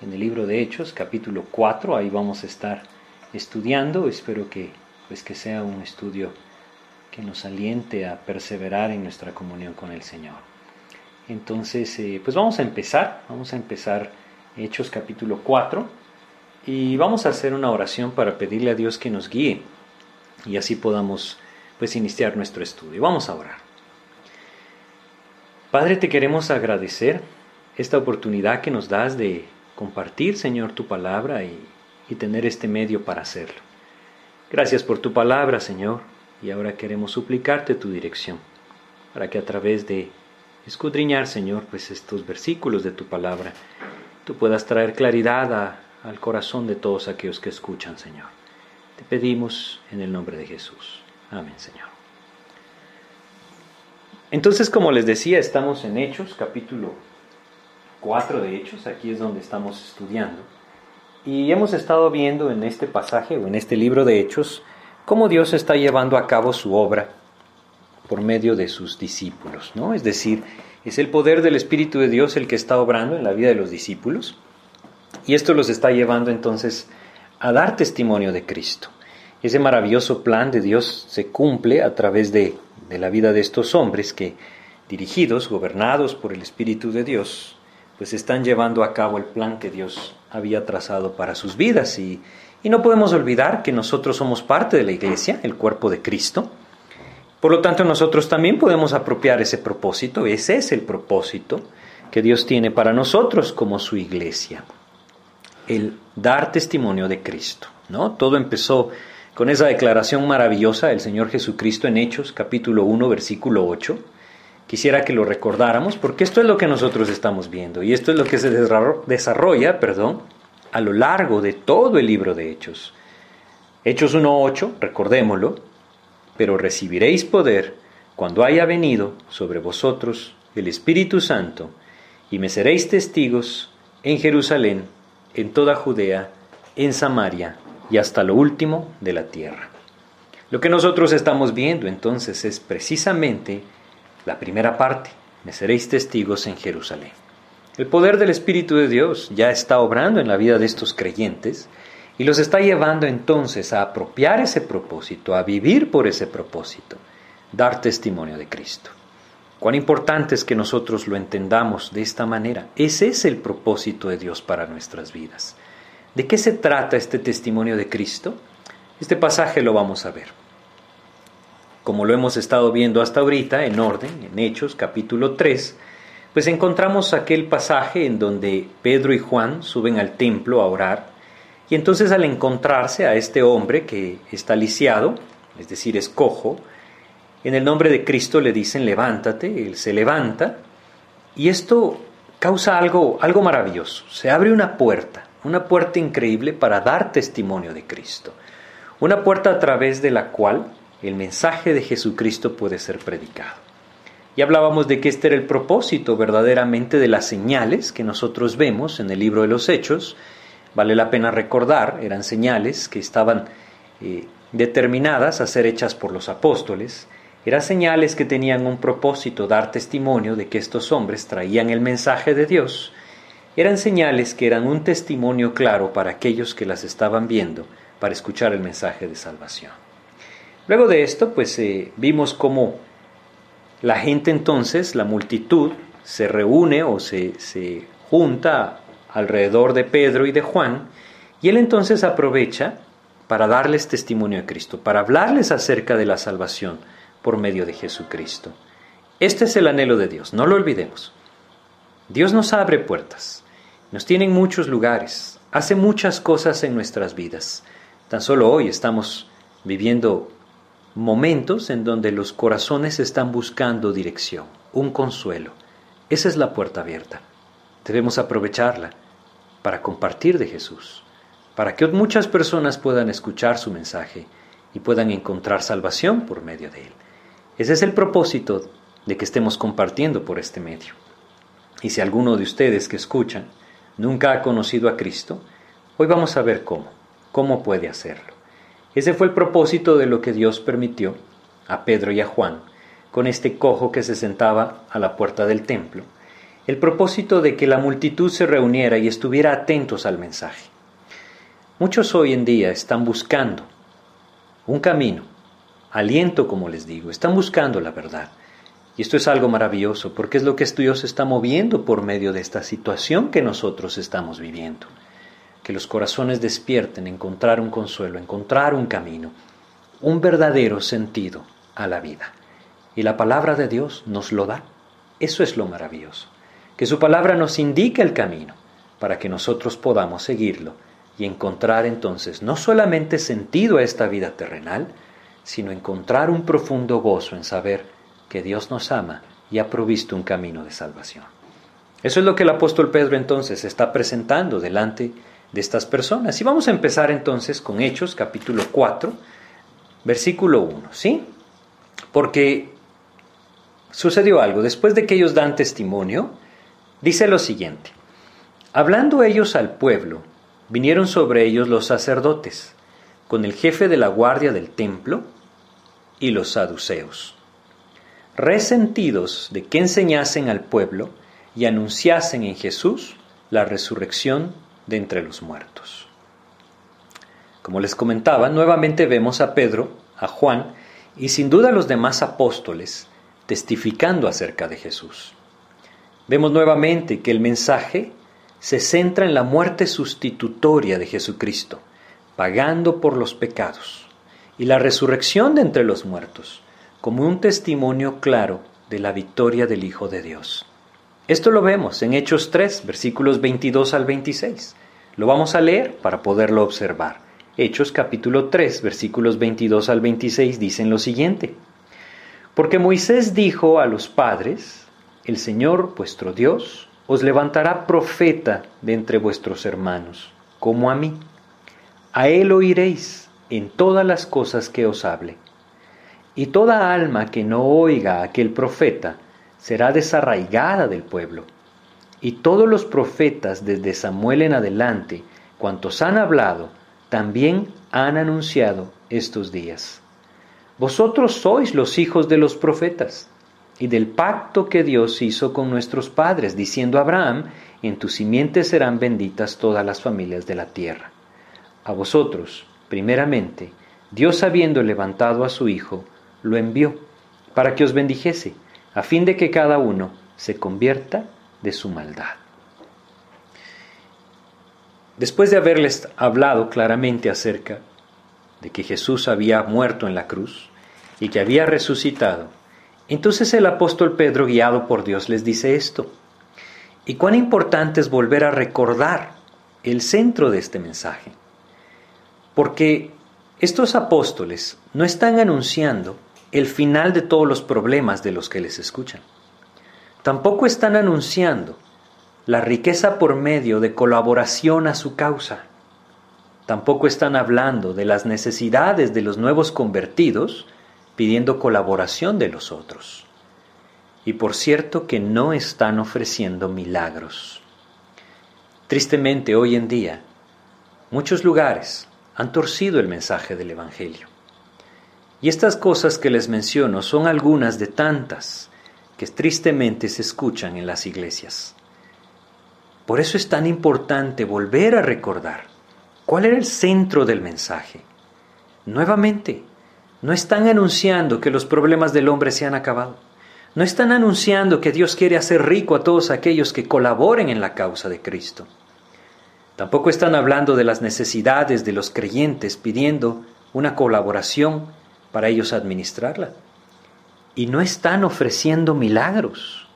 en el libro de Hechos, capítulo 4, ahí vamos a estar estudiando, espero que, pues, que sea un estudio que nos aliente a perseverar en nuestra comunión con el Señor. Entonces, eh, pues vamos a empezar, vamos a empezar Hechos capítulo 4 y vamos a hacer una oración para pedirle a Dios que nos guíe y así podamos pues iniciar nuestro estudio. Vamos a orar. Padre, te queremos agradecer esta oportunidad que nos das de compartir, Señor, tu palabra y, y tener este medio para hacerlo. Gracias por tu palabra, Señor, y ahora queremos suplicarte tu dirección, para que a través de escudriñar, Señor, pues estos versículos de tu palabra, tú puedas traer claridad al corazón de todos aquellos que escuchan, Señor. Te pedimos en el nombre de Jesús. Amén, Señor. Entonces, como les decía, estamos en Hechos, capítulo 4 de Hechos, aquí es donde estamos estudiando. Y hemos estado viendo en este pasaje o en este libro de Hechos cómo Dios está llevando a cabo su obra por medio de sus discípulos, ¿no? Es decir, es el poder del Espíritu de Dios el que está obrando en la vida de los discípulos y esto los está llevando entonces a dar testimonio de Cristo. Ese maravilloso plan de Dios se cumple a través de, de la vida de estos hombres que, dirigidos, gobernados por el Espíritu de Dios, pues están llevando a cabo el plan que Dios había trazado para sus vidas. Y, y no podemos olvidar que nosotros somos parte de la iglesia, el cuerpo de Cristo. Por lo tanto, nosotros también podemos apropiar ese propósito, ese es el propósito que Dios tiene para nosotros como su iglesia, el dar testimonio de Cristo. ¿no? Todo empezó con esa declaración maravillosa del Señor Jesucristo en Hechos capítulo 1 versículo 8. Quisiera que lo recordáramos porque esto es lo que nosotros estamos viendo y esto es lo que se desarrolla, perdón, a lo largo de todo el libro de Hechos. Hechos 1.8, recordémoslo, pero recibiréis poder cuando haya venido sobre vosotros el Espíritu Santo y me seréis testigos en Jerusalén, en toda Judea, en Samaria y hasta lo último de la tierra. Lo que nosotros estamos viendo entonces es precisamente la primera parte, me seréis testigos en Jerusalén. El poder del Espíritu de Dios ya está obrando en la vida de estos creyentes y los está llevando entonces a apropiar ese propósito, a vivir por ese propósito, dar testimonio de Cristo. Cuán importante es que nosotros lo entendamos de esta manera. Ese es el propósito de Dios para nuestras vidas. ¿De qué se trata este testimonio de Cristo? Este pasaje lo vamos a ver. Como lo hemos estado viendo hasta ahorita, en orden, en Hechos capítulo 3, pues encontramos aquel pasaje en donde Pedro y Juan suben al templo a orar, y entonces al encontrarse a este hombre que está lisiado, es decir, es cojo, en el nombre de Cristo le dicen levántate, él se levanta, y esto causa algo, algo maravilloso, se abre una puerta, una puerta increíble para dar testimonio de Cristo, una puerta a través de la cual el mensaje de Jesucristo puede ser predicado. Y hablábamos de que este era el propósito verdaderamente de las señales que nosotros vemos en el libro de los Hechos. Vale la pena recordar, eran señales que estaban eh, determinadas a ser hechas por los apóstoles, eran señales que tenían un propósito, dar testimonio de que estos hombres traían el mensaje de Dios eran señales que eran un testimonio claro para aquellos que las estaban viendo para escuchar el mensaje de salvación. Luego de esto, pues eh, vimos cómo la gente entonces, la multitud, se reúne o se, se junta alrededor de Pedro y de Juan, y él entonces aprovecha para darles testimonio de Cristo, para hablarles acerca de la salvación por medio de Jesucristo. Este es el anhelo de Dios, no lo olvidemos. Dios nos abre puertas, nos tiene en muchos lugares, hace muchas cosas en nuestras vidas. Tan solo hoy estamos viviendo momentos en donde los corazones están buscando dirección, un consuelo. Esa es la puerta abierta. Debemos aprovecharla para compartir de Jesús, para que muchas personas puedan escuchar su mensaje y puedan encontrar salvación por medio de él. Ese es el propósito de que estemos compartiendo por este medio. Y si alguno de ustedes que escuchan nunca ha conocido a Cristo, hoy vamos a ver cómo, cómo puede hacerlo. Ese fue el propósito de lo que Dios permitió a Pedro y a Juan con este cojo que se sentaba a la puerta del templo. el propósito de que la multitud se reuniera y estuviera atentos al mensaje. Muchos hoy en día están buscando un camino, aliento como les digo, están buscando la verdad. Y esto es algo maravilloso porque es lo que Dios está moviendo por medio de esta situación que nosotros estamos viviendo. Que los corazones despierten, encontrar un consuelo, encontrar un camino, un verdadero sentido a la vida. Y la palabra de Dios nos lo da. Eso es lo maravilloso que su palabra nos indique el camino para que nosotros podamos seguirlo y encontrar entonces no solamente sentido a esta vida terrenal, sino encontrar un profundo gozo en saber que Dios nos ama y ha provisto un camino de salvación. Eso es lo que el apóstol Pedro entonces está presentando delante de estas personas. Y vamos a empezar entonces con Hechos capítulo 4, versículo 1, ¿sí? Porque sucedió algo. Después de que ellos dan testimonio, Dice lo siguiente, hablando ellos al pueblo, vinieron sobre ellos los sacerdotes, con el jefe de la guardia del templo y los saduceos, resentidos de que enseñasen al pueblo y anunciasen en Jesús la resurrección de entre los muertos. Como les comentaba, nuevamente vemos a Pedro, a Juan y sin duda a los demás apóstoles testificando acerca de Jesús. Vemos nuevamente que el mensaje se centra en la muerte sustitutoria de Jesucristo, pagando por los pecados, y la resurrección de entre los muertos, como un testimonio claro de la victoria del Hijo de Dios. Esto lo vemos en Hechos 3, versículos 22 al 26. Lo vamos a leer para poderlo observar. Hechos capítulo 3, versículos 22 al 26 dicen lo siguiente. Porque Moisés dijo a los padres, el Señor vuestro Dios os levantará profeta de entre vuestros hermanos, como a mí. A él oiréis en todas las cosas que os hable. Y toda alma que no oiga a aquel profeta será desarraigada del pueblo. Y todos los profetas desde Samuel en adelante, cuantos han hablado, también han anunciado estos días. Vosotros sois los hijos de los profetas y del pacto que Dios hizo con nuestros padres, diciendo a Abraham, en tu simiente serán benditas todas las familias de la tierra. A vosotros, primeramente, Dios habiendo levantado a su Hijo, lo envió para que os bendijese, a fin de que cada uno se convierta de su maldad. Después de haberles hablado claramente acerca de que Jesús había muerto en la cruz y que había resucitado, entonces el apóstol Pedro, guiado por Dios, les dice esto. Y cuán importante es volver a recordar el centro de este mensaje. Porque estos apóstoles no están anunciando el final de todos los problemas de los que les escuchan. Tampoco están anunciando la riqueza por medio de colaboración a su causa. Tampoco están hablando de las necesidades de los nuevos convertidos pidiendo colaboración de los otros. Y por cierto que no están ofreciendo milagros. Tristemente hoy en día, muchos lugares han torcido el mensaje del Evangelio. Y estas cosas que les menciono son algunas de tantas que tristemente se escuchan en las iglesias. Por eso es tan importante volver a recordar cuál era el centro del mensaje. Nuevamente, no están anunciando que los problemas del hombre se han acabado. No están anunciando que Dios quiere hacer rico a todos aquellos que colaboren en la causa de Cristo. Tampoco están hablando de las necesidades de los creyentes pidiendo una colaboración para ellos administrarla. Y no están ofreciendo milagros,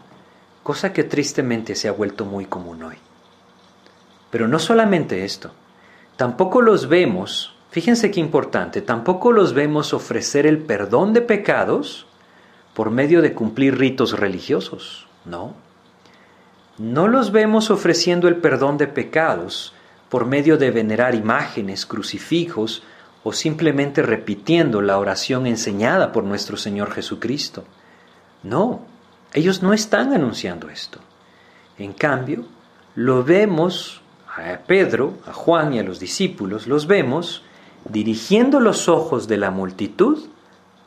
cosa que tristemente se ha vuelto muy común hoy. Pero no solamente esto, tampoco los vemos Fíjense qué importante, tampoco los vemos ofrecer el perdón de pecados por medio de cumplir ritos religiosos, ¿no? No los vemos ofreciendo el perdón de pecados por medio de venerar imágenes, crucifijos o simplemente repitiendo la oración enseñada por nuestro Señor Jesucristo. No, ellos no están anunciando esto. En cambio, lo vemos a Pedro, a Juan y a los discípulos, los vemos dirigiendo los ojos de la multitud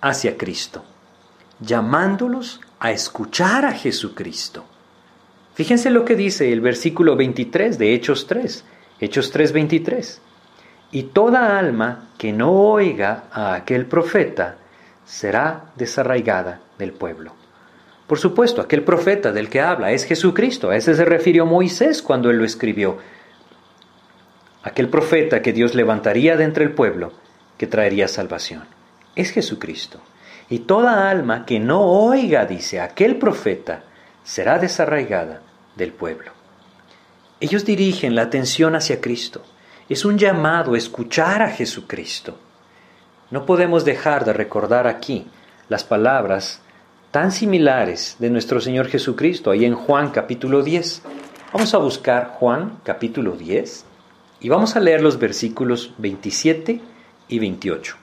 hacia Cristo, llamándolos a escuchar a Jesucristo. Fíjense lo que dice el versículo 23 de Hechos 3, Hechos 3, 23. Y toda alma que no oiga a aquel profeta será desarraigada del pueblo. Por supuesto, aquel profeta del que habla es Jesucristo. A ese se refirió Moisés cuando él lo escribió. Aquel profeta que Dios levantaría de entre el pueblo, que traería salvación. Es Jesucristo. Y toda alma que no oiga, dice aquel profeta, será desarraigada del pueblo. Ellos dirigen la atención hacia Cristo. Es un llamado a escuchar a Jesucristo. No podemos dejar de recordar aquí las palabras tan similares de nuestro Señor Jesucristo, ahí en Juan capítulo 10. Vamos a buscar Juan capítulo 10 y vamos a leer los versículos 27 y 28.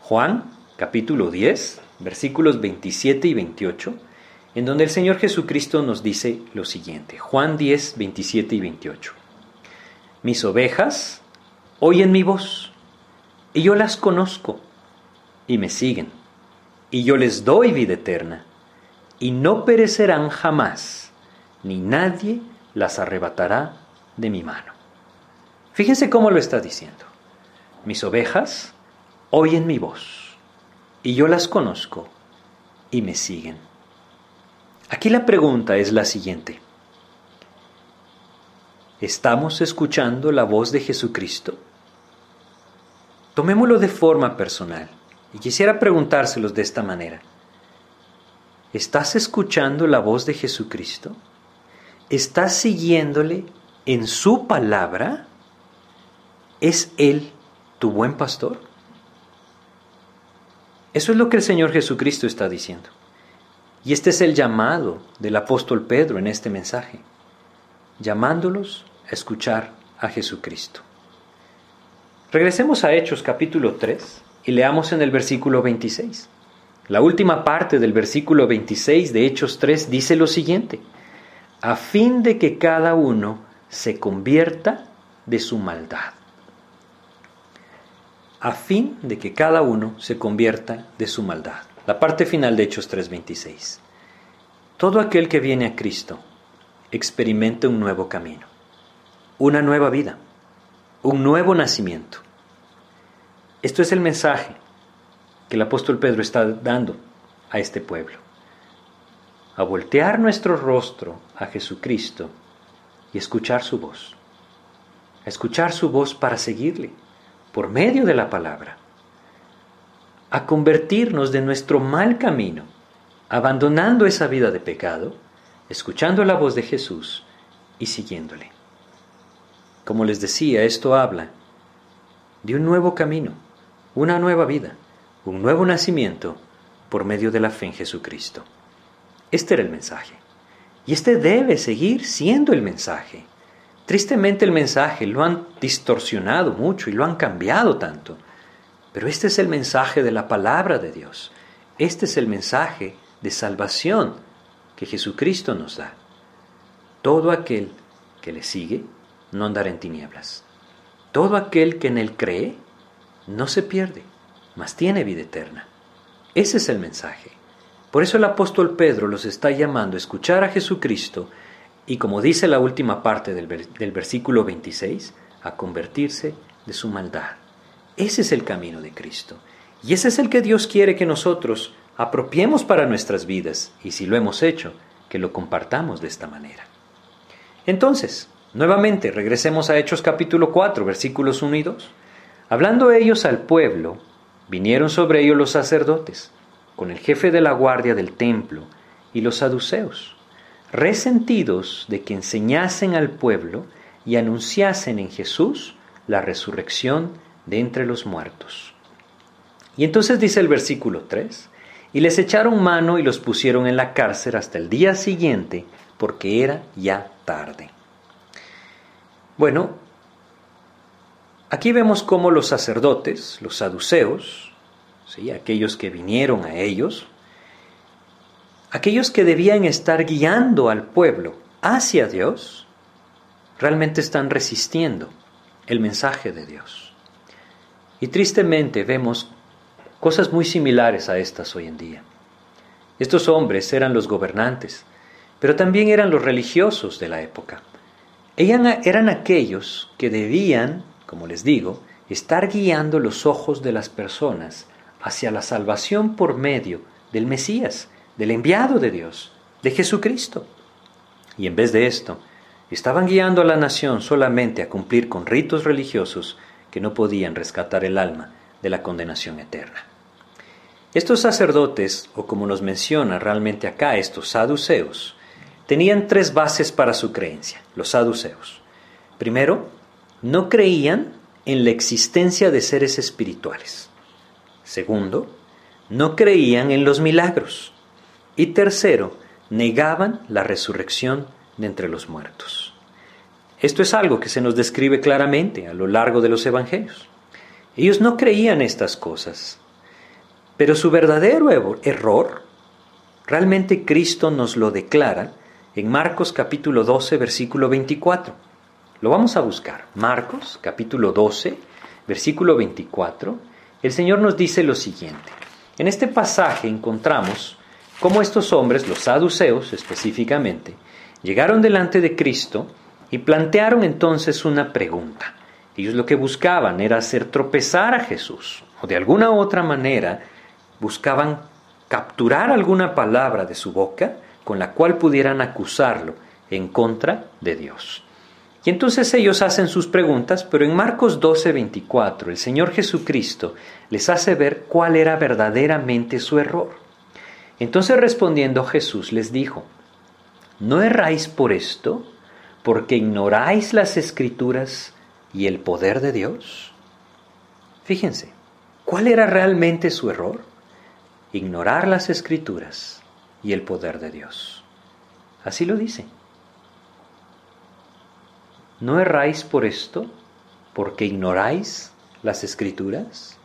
Juan capítulo 10, versículos 27 y 28, en donde el Señor Jesucristo nos dice lo siguiente. Juan 10, 27 y 28. Mis ovejas oyen mi voz, y yo las conozco, y me siguen y yo les doy vida eterna, y no perecerán jamás, ni nadie las arrebatará de mi mano. Fíjense cómo lo está diciendo. Mis ovejas oyen mi voz, y yo las conozco, y me siguen. Aquí la pregunta es la siguiente. ¿Estamos escuchando la voz de Jesucristo? Tomémoslo de forma personal. Y quisiera preguntárselos de esta manera. ¿Estás escuchando la voz de Jesucristo? ¿Estás siguiéndole en su palabra? ¿Es Él tu buen pastor? Eso es lo que el Señor Jesucristo está diciendo. Y este es el llamado del apóstol Pedro en este mensaje, llamándolos escuchar a Jesucristo. Regresemos a Hechos capítulo 3 y leamos en el versículo 26. La última parte del versículo 26 de Hechos 3 dice lo siguiente, a fin de que cada uno se convierta de su maldad. A fin de que cada uno se convierta de su maldad. La parte final de Hechos 3:26. Todo aquel que viene a Cristo experimenta un nuevo camino, una nueva vida, un nuevo nacimiento. Esto es el mensaje que el apóstol Pedro está dando a este pueblo. A voltear nuestro rostro a Jesucristo y escuchar su voz. A escuchar su voz para seguirle por medio de la palabra. A convertirnos de nuestro mal camino, abandonando esa vida de pecado, escuchando la voz de Jesús y siguiéndole. Como les decía, esto habla de un nuevo camino una nueva vida, un nuevo nacimiento por medio de la fe en Jesucristo. Este era el mensaje. Y este debe seguir siendo el mensaje. Tristemente el mensaje lo han distorsionado mucho y lo han cambiado tanto. Pero este es el mensaje de la palabra de Dios. Este es el mensaje de salvación que Jesucristo nos da. Todo aquel que le sigue no andará en tinieblas. Todo aquel que en él cree no se pierde, mas tiene vida eterna. Ese es el mensaje. Por eso el apóstol Pedro los está llamando a escuchar a Jesucristo y, como dice la última parte del, del versículo 26, a convertirse de su maldad. Ese es el camino de Cristo. Y ese es el que Dios quiere que nosotros apropiemos para nuestras vidas y si lo hemos hecho, que lo compartamos de esta manera. Entonces, nuevamente, regresemos a Hechos capítulo 4, versículos 1 y 2. Hablando ellos al pueblo, vinieron sobre ellos los sacerdotes, con el jefe de la guardia del templo y los saduceos, resentidos de que enseñasen al pueblo y anunciasen en Jesús la resurrección de entre los muertos. Y entonces dice el versículo 3, y les echaron mano y los pusieron en la cárcel hasta el día siguiente, porque era ya tarde. Bueno, Aquí vemos cómo los sacerdotes, los saduceos, ¿sí? aquellos que vinieron a ellos, aquellos que debían estar guiando al pueblo hacia Dios, realmente están resistiendo el mensaje de Dios. Y tristemente vemos cosas muy similares a estas hoy en día. Estos hombres eran los gobernantes pero también eran los religiosos de la época. Eran aquellos que debían, como les digo, estar guiando los ojos de las personas hacia la salvación por medio del Mesías, del enviado de Dios, de Jesucristo. Y en vez de esto, estaban guiando a la nación solamente a cumplir con ritos religiosos que no podían rescatar el alma de la condenación eterna. Estos sacerdotes, o como nos menciona realmente acá estos saduceos, tenían tres bases para su creencia, los saduceos. Primero, no creían en la existencia de seres espirituales. Segundo, no creían en los milagros. Y tercero, negaban la resurrección de entre los muertos. Esto es algo que se nos describe claramente a lo largo de los evangelios. Ellos no creían estas cosas, pero su verdadero error, realmente Cristo nos lo declara en Marcos capítulo 12, versículo 24. Lo vamos a buscar. Marcos capítulo 12, versículo 24. El Señor nos dice lo siguiente. En este pasaje encontramos cómo estos hombres, los saduceos específicamente, llegaron delante de Cristo y plantearon entonces una pregunta. Ellos lo que buscaban era hacer tropezar a Jesús, o de alguna otra manera buscaban capturar alguna palabra de su boca con la cual pudieran acusarlo en contra de Dios. Y entonces ellos hacen sus preguntas, pero en Marcos 12, 24, el Señor Jesucristo les hace ver cuál era verdaderamente su error. Entonces respondiendo Jesús les dijo, ¿no erráis por esto, porque ignoráis las escrituras y el poder de Dios? Fíjense, ¿cuál era realmente su error? Ignorar las escrituras y el poder de Dios. Así lo dice. ¿No erráis por esto, porque ignoráis las escrituras?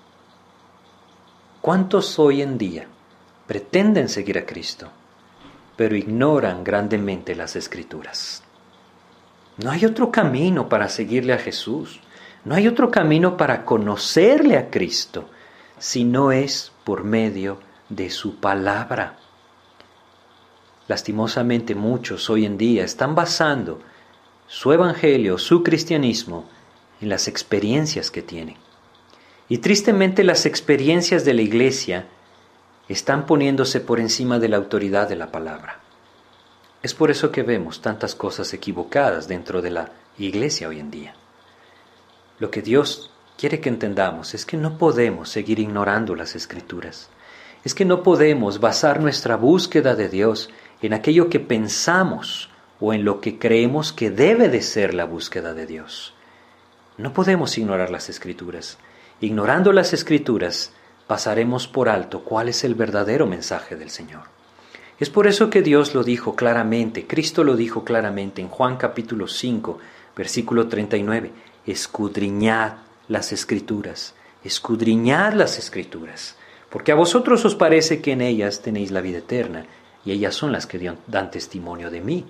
¿Cuántos hoy en día pretenden seguir a Cristo, pero ignoran grandemente las escrituras? No hay otro camino para seguirle a Jesús, no hay otro camino para conocerle a Cristo, si no es por medio de su palabra. Lastimosamente muchos hoy en día están basando su evangelio, su cristianismo, en las experiencias que tienen. Y tristemente las experiencias de la iglesia están poniéndose por encima de la autoridad de la palabra. Es por eso que vemos tantas cosas equivocadas dentro de la iglesia hoy en día. Lo que Dios quiere que entendamos es que no podemos seguir ignorando las escrituras. Es que no podemos basar nuestra búsqueda de Dios en aquello que pensamos o en lo que creemos que debe de ser la búsqueda de Dios. No podemos ignorar las escrituras. Ignorando las escrituras, pasaremos por alto cuál es el verdadero mensaje del Señor. Es por eso que Dios lo dijo claramente, Cristo lo dijo claramente en Juan capítulo 5, versículo 39, escudriñad las escrituras, escudriñad las escrituras, porque a vosotros os parece que en ellas tenéis la vida eterna, y ellas son las que dan testimonio de mí,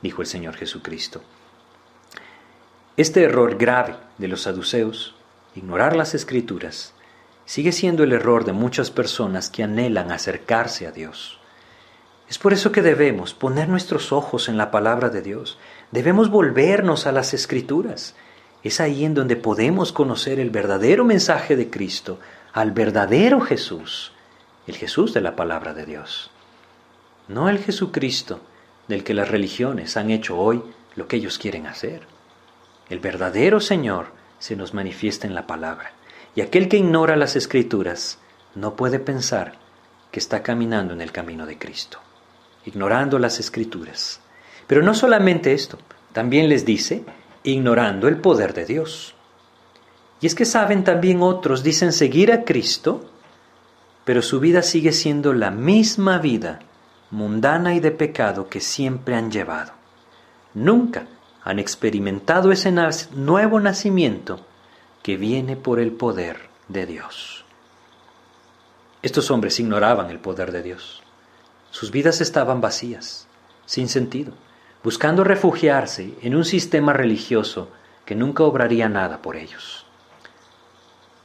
dijo el Señor Jesucristo. Este error grave de los saduceos, ignorar las escrituras, sigue siendo el error de muchas personas que anhelan acercarse a Dios. Es por eso que debemos poner nuestros ojos en la palabra de Dios, debemos volvernos a las escrituras. Es ahí en donde podemos conocer el verdadero mensaje de Cristo, al verdadero Jesús, el Jesús de la palabra de Dios no el Jesucristo del que las religiones han hecho hoy lo que ellos quieren hacer. El verdadero Señor se nos manifiesta en la palabra, y aquel que ignora las escrituras no puede pensar que está caminando en el camino de Cristo, ignorando las escrituras. Pero no solamente esto, también les dice, ignorando el poder de Dios. Y es que saben también otros, dicen seguir a Cristo, pero su vida sigue siendo la misma vida mundana y de pecado que siempre han llevado. Nunca han experimentado ese nuevo nacimiento que viene por el poder de Dios. Estos hombres ignoraban el poder de Dios. Sus vidas estaban vacías, sin sentido, buscando refugiarse en un sistema religioso que nunca obraría nada por ellos.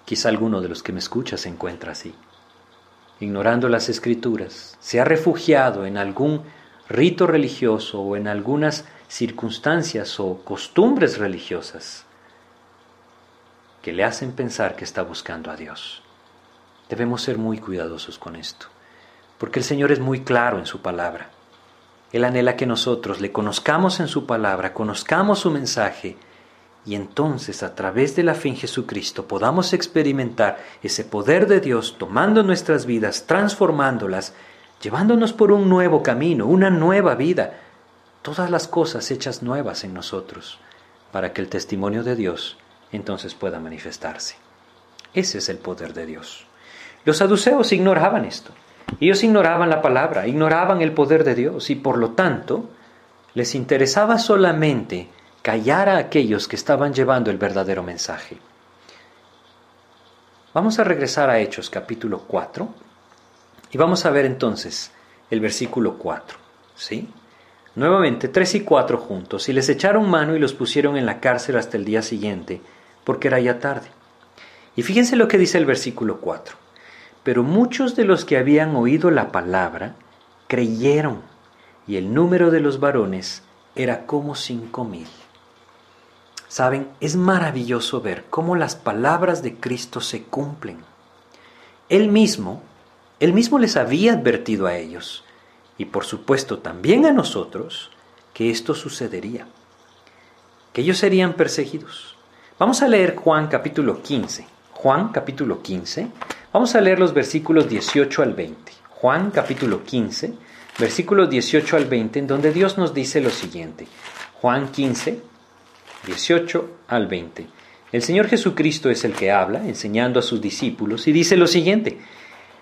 Quizá alguno de los que me escucha se encuentra así ignorando las escrituras, se ha refugiado en algún rito religioso o en algunas circunstancias o costumbres religiosas que le hacen pensar que está buscando a Dios. Debemos ser muy cuidadosos con esto, porque el Señor es muy claro en su palabra. Él anhela que nosotros le conozcamos en su palabra, conozcamos su mensaje, y entonces a través de la fe en Jesucristo podamos experimentar ese poder de Dios tomando nuestras vidas, transformándolas, llevándonos por un nuevo camino, una nueva vida, todas las cosas hechas nuevas en nosotros, para que el testimonio de Dios entonces pueda manifestarse. Ese es el poder de Dios. Los saduceos ignoraban esto. Ellos ignoraban la palabra, ignoraban el poder de Dios y por lo tanto les interesaba solamente callar a aquellos que estaban llevando el verdadero mensaje. Vamos a regresar a Hechos capítulo 4 y vamos a ver entonces el versículo 4. ¿Sí? Nuevamente, tres y cuatro juntos, y les echaron mano y los pusieron en la cárcel hasta el día siguiente, porque era ya tarde. Y fíjense lo que dice el versículo 4. Pero muchos de los que habían oído la palabra creyeron, y el número de los varones era como cinco mil. Saben, es maravilloso ver cómo las palabras de Cristo se cumplen. Él mismo, él mismo les había advertido a ellos, y por supuesto también a nosotros, que esto sucedería, que ellos serían perseguidos. Vamos a leer Juan capítulo 15. Juan capítulo 15. Vamos a leer los versículos 18 al 20. Juan capítulo 15, versículos 18 al 20, en donde Dios nos dice lo siguiente. Juan 15, 18 al 20. El Señor Jesucristo es el que habla, enseñando a sus discípulos, y dice lo siguiente,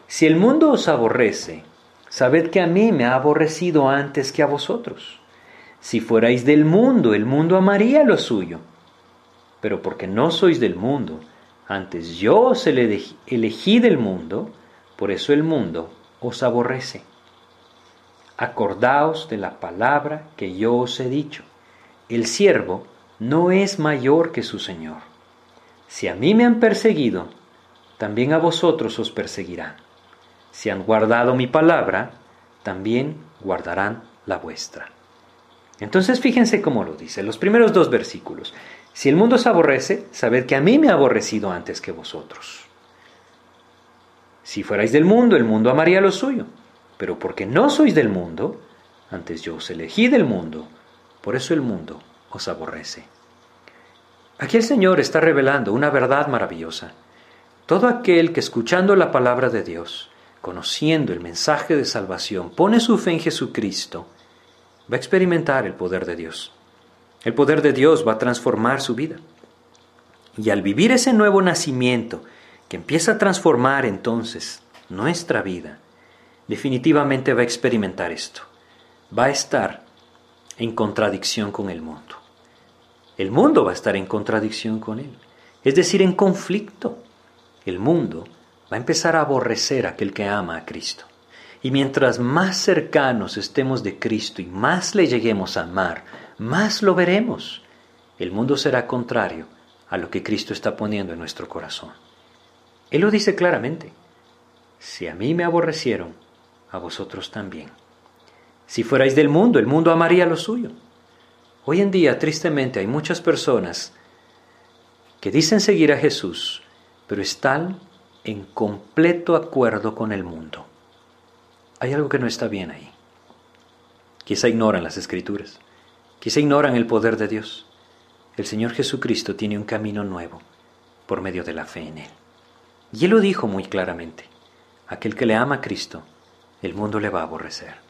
si el mundo os aborrece, sabed que a mí me ha aborrecido antes que a vosotros. Si fuerais del mundo, el mundo amaría lo suyo. Pero porque no sois del mundo, antes yo os elegí del mundo, por eso el mundo os aborrece. Acordaos de la palabra que yo os he dicho. El siervo no es mayor que su Señor. Si a mí me han perseguido, también a vosotros os perseguirán. Si han guardado mi palabra, también guardarán la vuestra. Entonces fíjense cómo lo dice, los primeros dos versículos. Si el mundo os aborrece, sabed que a mí me ha aborrecido antes que vosotros. Si fuerais del mundo, el mundo amaría lo suyo. Pero porque no sois del mundo, antes yo os elegí del mundo, por eso el mundo os aborrece. Aquí el Señor está revelando una verdad maravillosa. Todo aquel que escuchando la palabra de Dios, conociendo el mensaje de salvación, pone su fe en Jesucristo, va a experimentar el poder de Dios. El poder de Dios va a transformar su vida. Y al vivir ese nuevo nacimiento, que empieza a transformar entonces nuestra vida, definitivamente va a experimentar esto. Va a estar en contradicción con el mundo. El mundo va a estar en contradicción con él, es decir, en conflicto. El mundo va a empezar a aborrecer a aquel que ama a Cristo. Y mientras más cercanos estemos de Cristo y más le lleguemos a amar, más lo veremos. El mundo será contrario a lo que Cristo está poniendo en nuestro corazón. Él lo dice claramente. Si a mí me aborrecieron, a vosotros también. Si fuerais del mundo, el mundo amaría lo suyo. Hoy en día, tristemente, hay muchas personas que dicen seguir a Jesús, pero están en completo acuerdo con el mundo. Hay algo que no está bien ahí. Quizá ignoran las escrituras, quizá ignoran el poder de Dios. El Señor Jesucristo tiene un camino nuevo por medio de la fe en Él. Y Él lo dijo muy claramente. Aquel que le ama a Cristo, el mundo le va a aborrecer.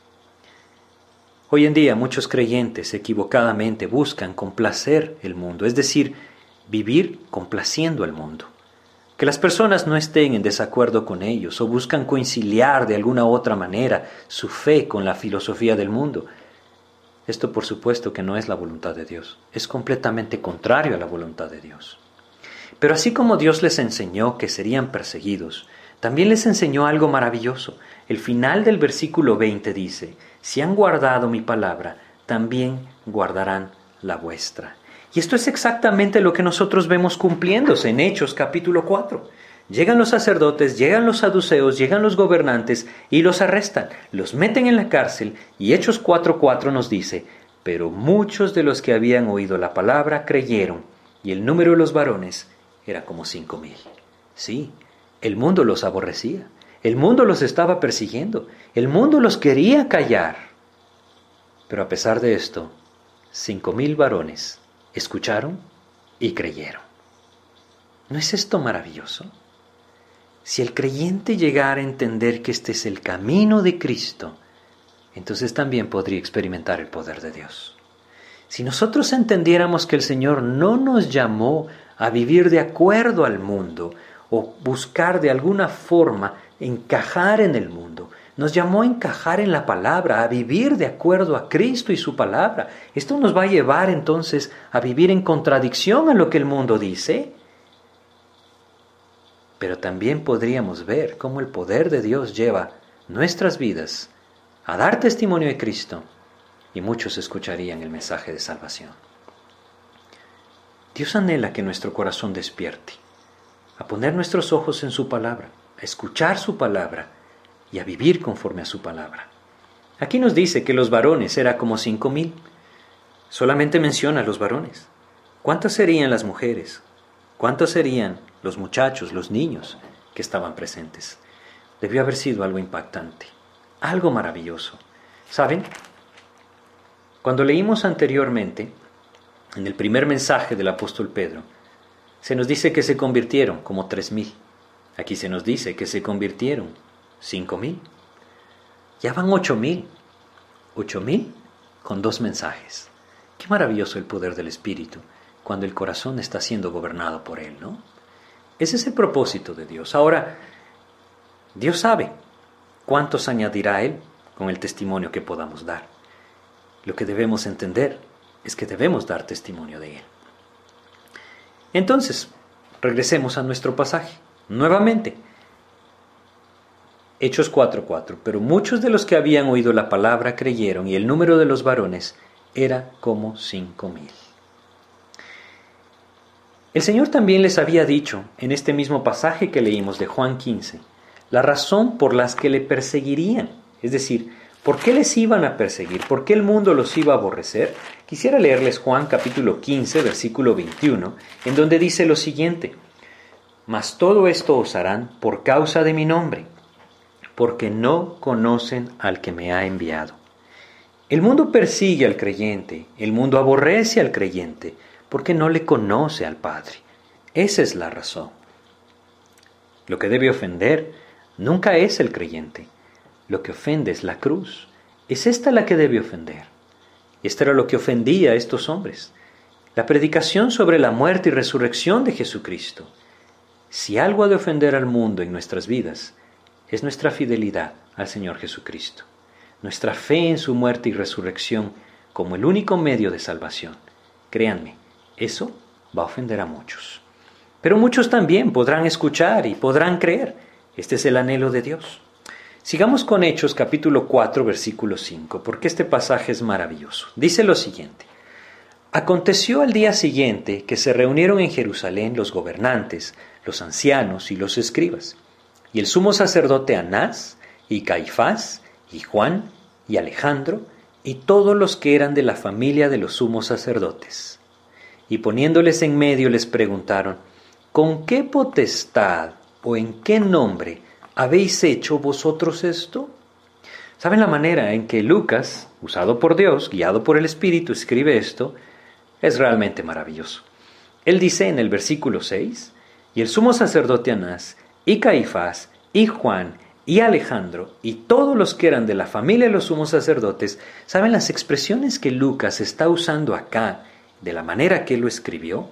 Hoy en día muchos creyentes equivocadamente buscan complacer el mundo, es decir, vivir complaciendo al mundo. Que las personas no estén en desacuerdo con ellos o buscan conciliar de alguna otra manera su fe con la filosofía del mundo. Esto por supuesto que no es la voluntad de Dios, es completamente contrario a la voluntad de Dios. Pero así como Dios les enseñó que serían perseguidos, también les enseñó algo maravilloso. El final del versículo 20 dice, si han guardado mi palabra, también guardarán la vuestra. Y esto es exactamente lo que nosotros vemos cumpliéndose en Hechos capítulo 4. Llegan los sacerdotes, llegan los saduceos, llegan los gobernantes y los arrestan, los meten en la cárcel y Hechos 4.4 nos dice, pero muchos de los que habían oído la palabra creyeron y el número de los varones era como cinco mil. Sí, el mundo los aborrecía, el mundo los estaba persiguiendo, el mundo los quería callar. Pero a pesar de esto, cinco mil varones escucharon y creyeron. ¿No es esto maravilloso? Si el creyente llegara a entender que este es el camino de Cristo, entonces también podría experimentar el poder de Dios. Si nosotros entendiéramos que el Señor no nos llamó a vivir de acuerdo al mundo o buscar de alguna forma encajar en el mundo, nos llamó a encajar en la palabra, a vivir de acuerdo a Cristo y su palabra. Esto nos va a llevar entonces a vivir en contradicción a lo que el mundo dice pero también podríamos ver cómo el poder de Dios lleva nuestras vidas a dar testimonio de Cristo y muchos escucharían el mensaje de salvación. Dios anhela que nuestro corazón despierte, a poner nuestros ojos en su palabra, a escuchar su palabra y a vivir conforme a su palabra. Aquí nos dice que los varones eran como cinco mil. Solamente menciona a los varones. ¿Cuántas serían las mujeres? ¿Cuántos serían los muchachos, los niños que estaban presentes. Debió haber sido algo impactante, algo maravilloso. ¿Saben? Cuando leímos anteriormente, en el primer mensaje del apóstol Pedro, se nos dice que se convirtieron como tres mil. Aquí se nos dice que se convirtieron cinco mil. Ya van ocho mil. Ocho mil con dos mensajes. Qué maravilloso el poder del Espíritu cuando el corazón está siendo gobernado por Él, ¿no? Ese es el propósito de Dios. Ahora, Dios sabe cuántos añadirá Él con el testimonio que podamos dar. Lo que debemos entender es que debemos dar testimonio de Él. Entonces, regresemos a nuestro pasaje. Nuevamente, Hechos 4:4. Pero muchos de los que habían oído la palabra creyeron y el número de los varones era como cinco mil. El Señor también les había dicho, en este mismo pasaje que leímos de Juan 15, la razón por las que le perseguirían, es decir, ¿por qué les iban a perseguir? ¿Por qué el mundo los iba a aborrecer? Quisiera leerles Juan capítulo 15, versículo 21, en donde dice lo siguiente, Mas todo esto os harán por causa de mi nombre, porque no conocen al que me ha enviado. El mundo persigue al creyente, el mundo aborrece al creyente, porque no le conoce al Padre. Esa es la razón. Lo que debe ofender nunca es el creyente. Lo que ofende es la cruz. Es esta la que debe ofender. Esto era lo que ofendía a estos hombres. La predicación sobre la muerte y resurrección de Jesucristo. Si algo ha de ofender al mundo en nuestras vidas, es nuestra fidelidad al Señor Jesucristo, nuestra fe en su muerte y resurrección como el único medio de salvación. Créanme, eso va a ofender a muchos. Pero muchos también podrán escuchar y podrán creer. Este es el anhelo de Dios. Sigamos con Hechos capítulo 4 versículo 5, porque este pasaje es maravilloso. Dice lo siguiente. Aconteció al día siguiente que se reunieron en Jerusalén los gobernantes, los ancianos y los escribas, y el sumo sacerdote Anás, y Caifás, y Juan, y Alejandro, y todos los que eran de la familia de los sumos sacerdotes y poniéndoles en medio les preguntaron, ¿con qué potestad o en qué nombre habéis hecho vosotros esto? ¿Saben la manera en que Lucas, usado por Dios, guiado por el Espíritu, escribe esto? Es realmente maravilloso. Él dice en el versículo 6, y el sumo sacerdote Anás, y Caifás, y Juan, y Alejandro, y todos los que eran de la familia de los sumos sacerdotes, ¿saben las expresiones que Lucas está usando acá de la manera que él lo escribió,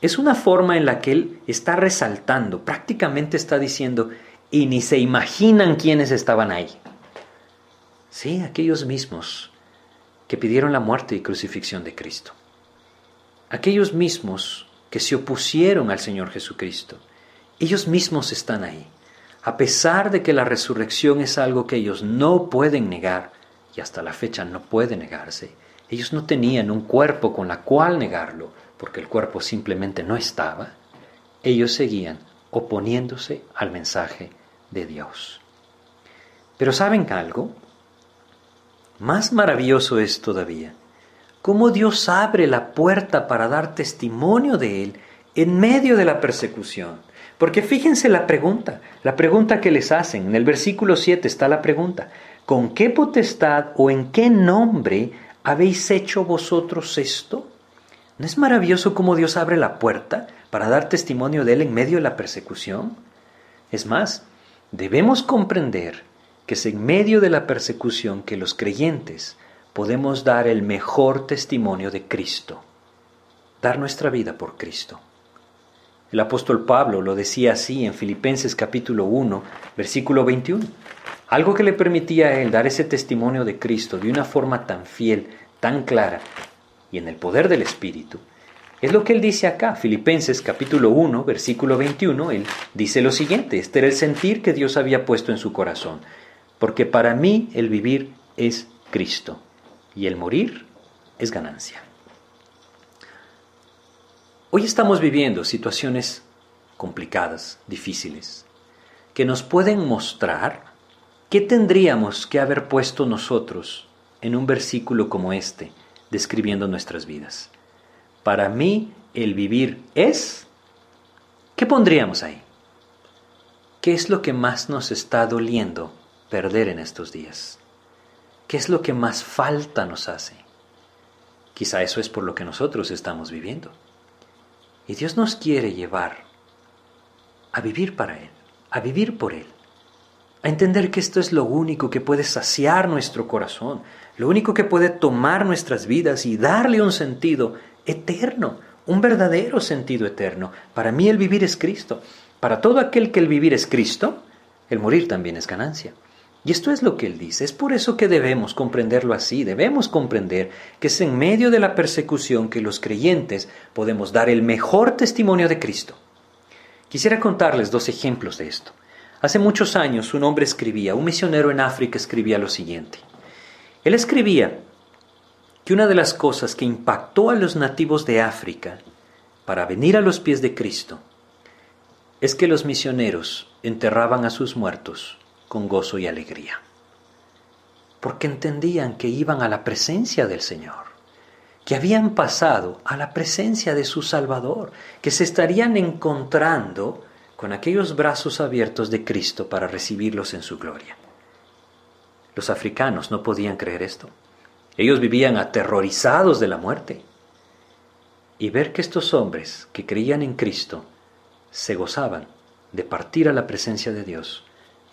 es una forma en la que él está resaltando, prácticamente está diciendo, y ni se imaginan quiénes estaban ahí. Sí, aquellos mismos que pidieron la muerte y crucifixión de Cristo. Aquellos mismos que se opusieron al Señor Jesucristo. Ellos mismos están ahí. A pesar de que la resurrección es algo que ellos no pueden negar, y hasta la fecha no puede negarse, ellos no tenían un cuerpo con la cual negarlo, porque el cuerpo simplemente no estaba. Ellos seguían oponiéndose al mensaje de Dios. Pero ¿saben algo? Más maravilloso es todavía cómo Dios abre la puerta para dar testimonio de Él en medio de la persecución. Porque fíjense la pregunta, la pregunta que les hacen. En el versículo 7 está la pregunta. ¿Con qué potestad o en qué nombre habéis hecho vosotros esto? ¿No es maravilloso cómo Dios abre la puerta para dar testimonio de Él en medio de la persecución? Es más, debemos comprender que es en medio de la persecución que los creyentes podemos dar el mejor testimonio de Cristo, dar nuestra vida por Cristo. El apóstol Pablo lo decía así en Filipenses capítulo 1, versículo 21. Algo que le permitía a él dar ese testimonio de Cristo de una forma tan fiel, tan clara y en el poder del Espíritu, es lo que él dice acá, Filipenses capítulo 1, versículo 21, él dice lo siguiente, este era el sentir que Dios había puesto en su corazón, porque para mí el vivir es Cristo y el morir es ganancia. Hoy estamos viviendo situaciones complicadas, difíciles, que nos pueden mostrar qué tendríamos que haber puesto nosotros en un versículo como este, describiendo nuestras vidas. Para mí el vivir es... ¿Qué pondríamos ahí? ¿Qué es lo que más nos está doliendo perder en estos días? ¿Qué es lo que más falta nos hace? Quizá eso es por lo que nosotros estamos viviendo. Y Dios nos quiere llevar a vivir para Él, a vivir por Él, a entender que esto es lo único que puede saciar nuestro corazón, lo único que puede tomar nuestras vidas y darle un sentido eterno, un verdadero sentido eterno. Para mí el vivir es Cristo. Para todo aquel que el vivir es Cristo, el morir también es ganancia. Y esto es lo que él dice. Es por eso que debemos comprenderlo así. Debemos comprender que es en medio de la persecución que los creyentes podemos dar el mejor testimonio de Cristo. Quisiera contarles dos ejemplos de esto. Hace muchos años un hombre escribía, un misionero en África escribía lo siguiente. Él escribía que una de las cosas que impactó a los nativos de África para venir a los pies de Cristo es que los misioneros enterraban a sus muertos con gozo y alegría, porque entendían que iban a la presencia del Señor, que habían pasado a la presencia de su Salvador, que se estarían encontrando con aquellos brazos abiertos de Cristo para recibirlos en su gloria. Los africanos no podían creer esto. Ellos vivían aterrorizados de la muerte. Y ver que estos hombres que creían en Cristo se gozaban de partir a la presencia de Dios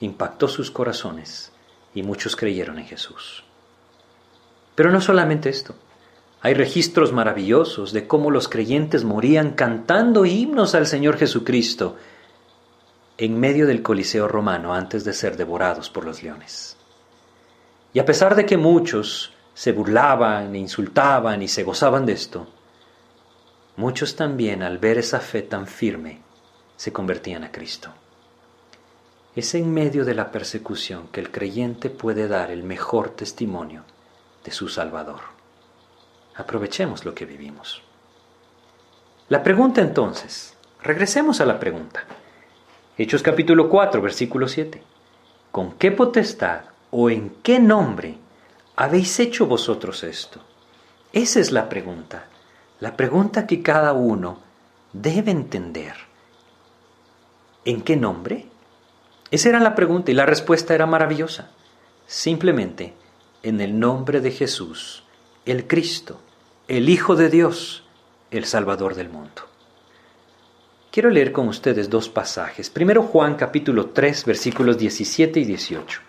impactó sus corazones y muchos creyeron en Jesús. Pero no solamente esto. Hay registros maravillosos de cómo los creyentes morían cantando himnos al Señor Jesucristo en medio del Coliseo romano antes de ser devorados por los leones. Y a pesar de que muchos se burlaban, e insultaban y se gozaban de esto, muchos también al ver esa fe tan firme se convertían a Cristo. Es en medio de la persecución que el creyente puede dar el mejor testimonio de su Salvador. Aprovechemos lo que vivimos. La pregunta entonces, regresemos a la pregunta. Hechos capítulo 4, versículo 7. ¿Con qué potestad o en qué nombre habéis hecho vosotros esto? Esa es la pregunta, la pregunta que cada uno debe entender. ¿En qué nombre? Esa era la pregunta y la respuesta era maravillosa. Simplemente, en el nombre de Jesús, el Cristo, el Hijo de Dios, el Salvador del mundo. Quiero leer con ustedes dos pasajes. Primero Juan capítulo 3 versículos 17 y 18.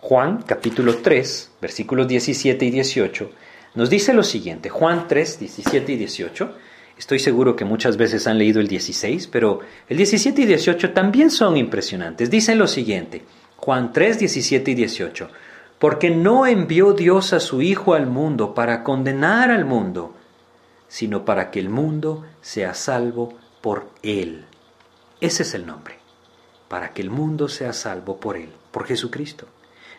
Juan capítulo 3 versículos 17 y 18 nos dice lo siguiente. Juan 3, 17 y 18 Estoy seguro que muchas veces han leído el 16, pero el 17 y 18 también son impresionantes. Dicen lo siguiente, Juan 3, 17 y 18, porque no envió Dios a su Hijo al mundo para condenar al mundo, sino para que el mundo sea salvo por Él. Ese es el nombre, para que el mundo sea salvo por Él, por Jesucristo.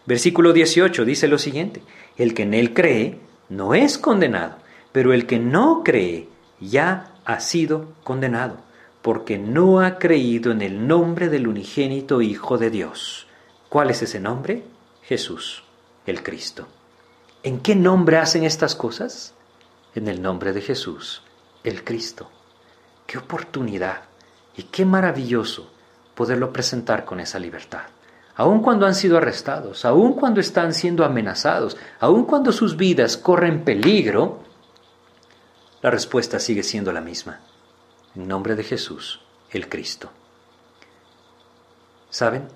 Versículo 18 dice lo siguiente, el que en Él cree no es condenado, pero el que no cree ya ha sido condenado, porque no ha creído en el nombre del unigénito Hijo de Dios. ¿Cuál es ese nombre? Jesús, el Cristo. ¿En qué nombre hacen estas cosas? En el nombre de Jesús, el Cristo. Qué oportunidad y qué maravilloso poderlo presentar con esa libertad. Aun cuando han sido arrestados, aun cuando están siendo amenazados, aun cuando sus vidas corren peligro, la respuesta sigue siendo la misma. En nombre de Jesús, el Cristo. ¿Saben?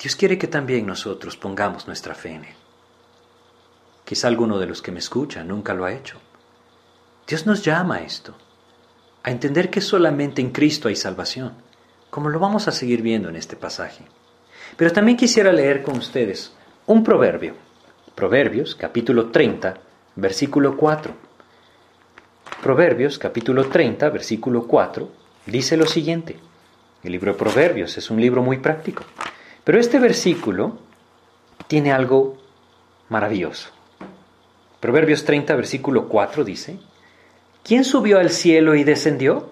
Dios quiere que también nosotros pongamos nuestra fe en Él. Quizá alguno de los que me escuchan nunca lo ha hecho. Dios nos llama a esto, a entender que solamente en Cristo hay salvación, como lo vamos a seguir viendo en este pasaje. Pero también quisiera leer con ustedes un proverbio, Proverbios capítulo 30, versículo 4. Proverbios capítulo 30, versículo 4, dice lo siguiente. El libro de Proverbios es un libro muy práctico, pero este versículo tiene algo maravilloso. Proverbios 30, versículo 4 dice, ¿quién subió al cielo y descendió?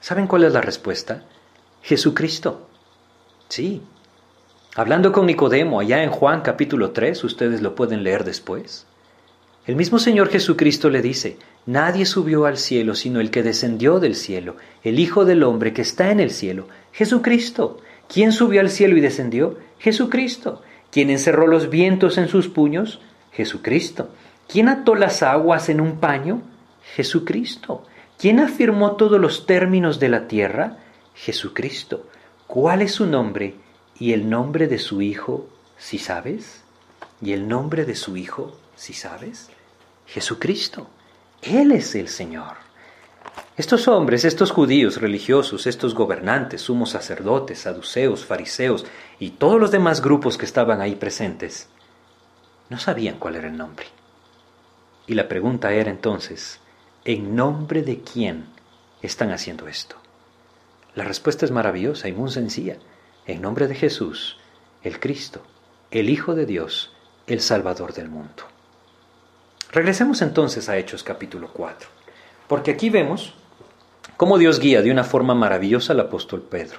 ¿Saben cuál es la respuesta? Jesucristo. Sí. Hablando con Nicodemo allá en Juan capítulo 3, ustedes lo pueden leer después. El mismo Señor Jesucristo le dice, Nadie subió al cielo sino el que descendió del cielo, el Hijo del Hombre que está en el cielo, Jesucristo. ¿Quién subió al cielo y descendió? Jesucristo. ¿Quién encerró los vientos en sus puños? Jesucristo. ¿Quién ató las aguas en un paño? Jesucristo. ¿Quién afirmó todos los términos de la tierra? Jesucristo. ¿Cuál es su nombre y el nombre de su Hijo, si sabes? ¿Y el nombre de su Hijo, si sabes? Jesucristo. Él es el Señor. Estos hombres, estos judíos religiosos, estos gobernantes, sumos sacerdotes, saduceos, fariseos y todos los demás grupos que estaban ahí presentes, no sabían cuál era el nombre. Y la pregunta era entonces, ¿en nombre de quién están haciendo esto? La respuesta es maravillosa y muy sencilla. En nombre de Jesús, el Cristo, el Hijo de Dios, el Salvador del mundo. Regresemos entonces a Hechos capítulo 4, porque aquí vemos cómo Dios guía de una forma maravillosa al apóstol Pedro.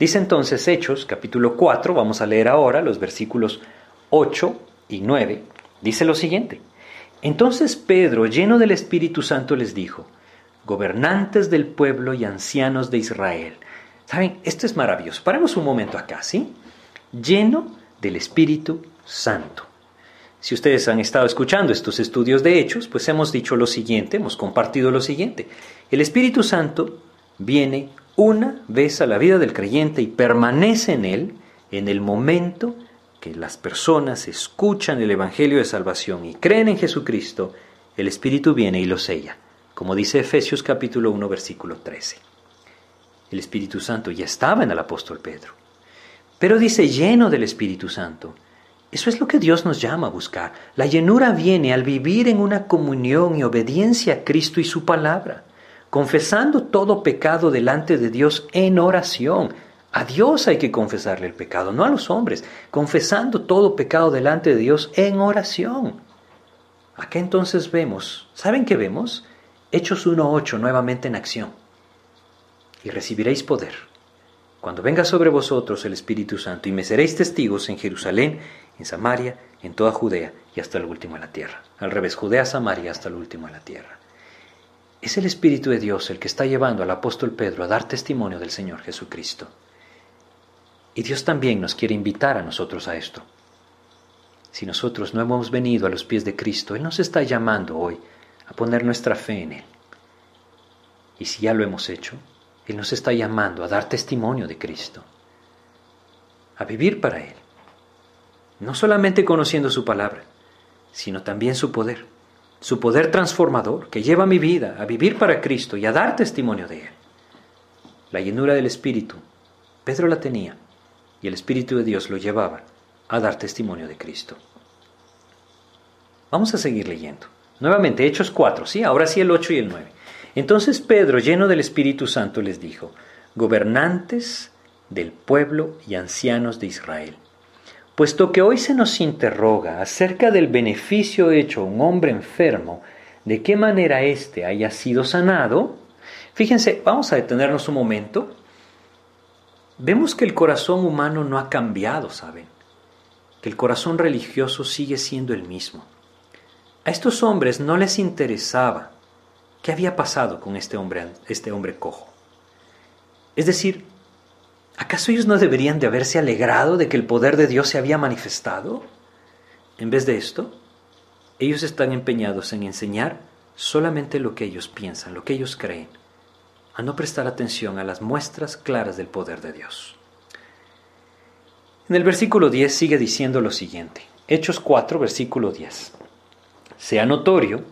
Dice entonces Hechos capítulo 4, vamos a leer ahora los versículos 8 y 9, dice lo siguiente. Entonces Pedro, lleno del Espíritu Santo, les dijo, gobernantes del pueblo y ancianos de Israel. ¿Saben? Esto es maravilloso. Paremos un momento acá, ¿sí? Lleno del Espíritu Santo. Si ustedes han estado escuchando estos estudios de hechos, pues hemos dicho lo siguiente, hemos compartido lo siguiente. El Espíritu Santo viene una vez a la vida del creyente y permanece en él en el momento que las personas escuchan el Evangelio de Salvación y creen en Jesucristo, el Espíritu viene y lo sella, como dice Efesios capítulo 1 versículo 13. El Espíritu Santo ya estaba en el apóstol Pedro, pero dice lleno del Espíritu Santo eso es lo que Dios nos llama a buscar. La llenura viene al vivir en una comunión y obediencia a Cristo y su palabra, confesando todo pecado delante de Dios en oración. A Dios hay que confesarle el pecado, no a los hombres, confesando todo pecado delante de Dios en oración. Acá entonces vemos, ¿saben qué vemos? Hechos 1.8 nuevamente en acción. Y recibiréis poder cuando venga sobre vosotros el Espíritu Santo y me seréis testigos en Jerusalén en Samaria, en toda Judea y hasta el último de la tierra. Al revés, Judea, Samaria, hasta el último de la tierra. Es el Espíritu de Dios el que está llevando al apóstol Pedro a dar testimonio del Señor Jesucristo. Y Dios también nos quiere invitar a nosotros a esto. Si nosotros no hemos venido a los pies de Cristo, Él nos está llamando hoy a poner nuestra fe en Él. Y si ya lo hemos hecho, Él nos está llamando a dar testimonio de Cristo, a vivir para Él no solamente conociendo su palabra, sino también su poder, su poder transformador que lleva mi vida a vivir para Cristo y a dar testimonio de Él. La llenura del Espíritu, Pedro la tenía y el Espíritu de Dios lo llevaba a dar testimonio de Cristo. Vamos a seguir leyendo. Nuevamente, Hechos 4, sí, ahora sí el 8 y el 9. Entonces Pedro, lleno del Espíritu Santo, les dijo, gobernantes del pueblo y ancianos de Israel Puesto que hoy se nos interroga acerca del beneficio hecho a un hombre enfermo, de qué manera éste haya sido sanado, Fíjense, vamos a detenernos un momento. Vemos que el corazón humano no ha cambiado, ¿saben? Que el corazón religioso sigue siendo el mismo. A estos hombres no les interesaba qué había pasado con este hombre, este hombre cojo. Es decir, ¿acaso ellos no deberían de haberse alegrado de que el poder de Dios se había manifestado? En vez de esto, ellos están empeñados en enseñar solamente lo que ellos piensan, lo que ellos creen, a no prestar atención a las muestras claras del poder de Dios. En el versículo 10 sigue diciendo lo siguiente, Hechos 4, versículo 10. Sea notorio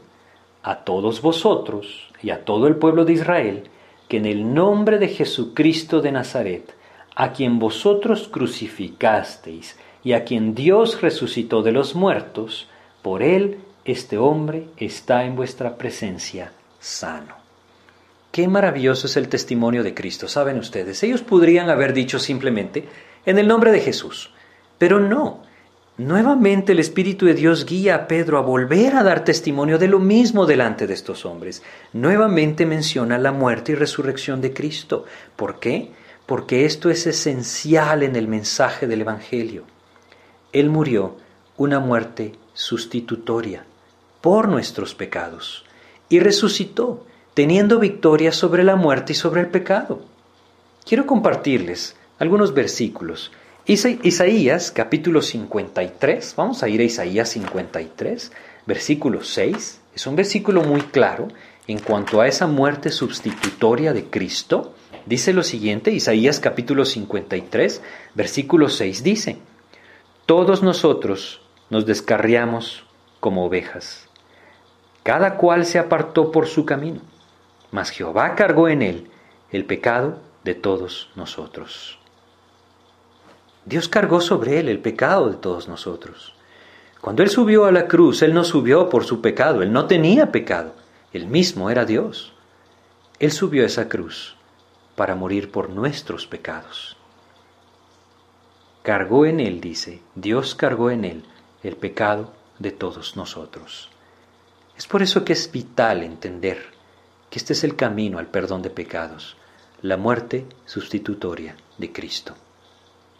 a todos vosotros y a todo el pueblo de Israel que en el nombre de Jesucristo de Nazaret, a quien vosotros crucificasteis y a quien Dios resucitó de los muertos, por él este hombre está en vuestra presencia sano. Qué maravilloso es el testimonio de Cristo, saben ustedes. Ellos podrían haber dicho simplemente, en el nombre de Jesús, pero no. Nuevamente el Espíritu de Dios guía a Pedro a volver a dar testimonio de lo mismo delante de estos hombres. Nuevamente menciona la muerte y resurrección de Cristo. ¿Por qué? Porque esto es esencial en el mensaje del Evangelio. Él murió una muerte sustitutoria por nuestros pecados y resucitó teniendo victoria sobre la muerte y sobre el pecado. Quiero compartirles algunos versículos Isaías capítulo 53, vamos a ir a Isaías 53, versículo 6, es un versículo muy claro en cuanto a esa muerte sustitutoria de Cristo. Dice lo siguiente, Isaías capítulo 53, versículo 6 dice, Todos nosotros nos descarriamos como ovejas, cada cual se apartó por su camino, mas Jehová cargó en él el pecado de todos nosotros. Dios cargó sobre él el pecado de todos nosotros. Cuando Él subió a la cruz, Él no subió por su pecado, Él no tenía pecado, Él mismo era Dios. Él subió a esa cruz para morir por nuestros pecados. Cargó en Él, dice, Dios cargó en Él el pecado de todos nosotros. Es por eso que es vital entender que este es el camino al perdón de pecados, la muerte sustitutoria de Cristo.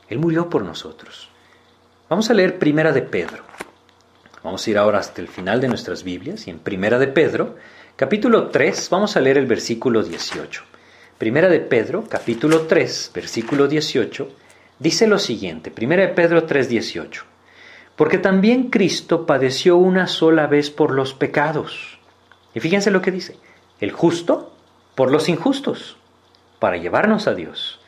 Él murió por nosotros. Vamos a leer Primera de Pedro. Vamos a ir ahora hasta el final de nuestras Biblias y en Primera de Pedro, capítulo 3, vamos a leer el versículo 18. Primera de Pedro, capítulo 3, versículo 18, dice lo siguiente, Primera de Pedro 3, 18. Porque también Cristo padeció una sola vez por los pecados. Y fíjense lo que dice, el justo por los injustos, para llevarnos a Dios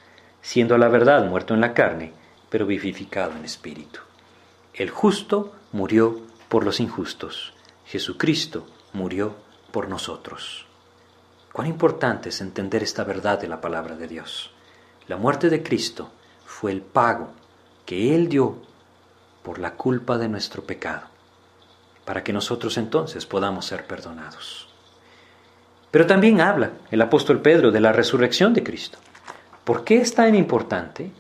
siendo la verdad muerto en la carne, pero vivificado en espíritu. El justo murió por los injustos. Jesucristo murió por nosotros. Cuán importante es entender esta verdad de la palabra de Dios. La muerte de Cristo fue el pago que Él dio por la culpa de nuestro pecado, para que nosotros entonces podamos ser perdonados. Pero también habla el apóstol Pedro de la resurrección de Cristo. ¿Por qué es tan importante?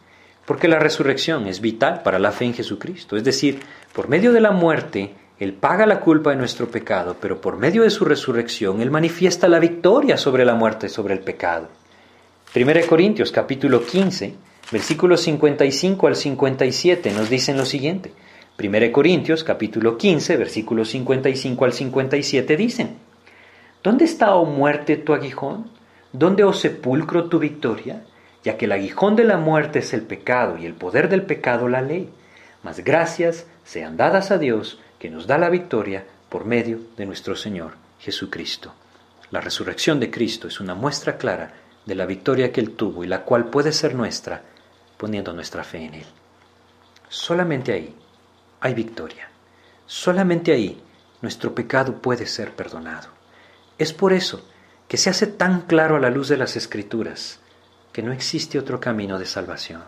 Porque la resurrección es vital para la fe en Jesucristo. Es decir, por medio de la muerte, Él paga la culpa de nuestro pecado, pero por medio de su resurrección, Él manifiesta la victoria sobre la muerte y sobre el pecado. 1 Corintios capítulo 15, versículos 55 al 57 nos dicen lo siguiente. 1 Corintios capítulo 15, versículos 55 al 57 dicen, ¿Dónde está, oh muerte, tu aguijón? ¿Dónde, oh sepulcro, tu victoria? ya que el aguijón de la muerte es el pecado y el poder del pecado la ley. Mas gracias sean dadas a Dios que nos da la victoria por medio de nuestro Señor Jesucristo. La resurrección de Cristo es una muestra clara de la victoria que Él tuvo y la cual puede ser nuestra poniendo nuestra fe en Él. Solamente ahí hay victoria. Solamente ahí nuestro pecado puede ser perdonado. Es por eso que se hace tan claro a la luz de las Escrituras que no existe otro camino de salvación.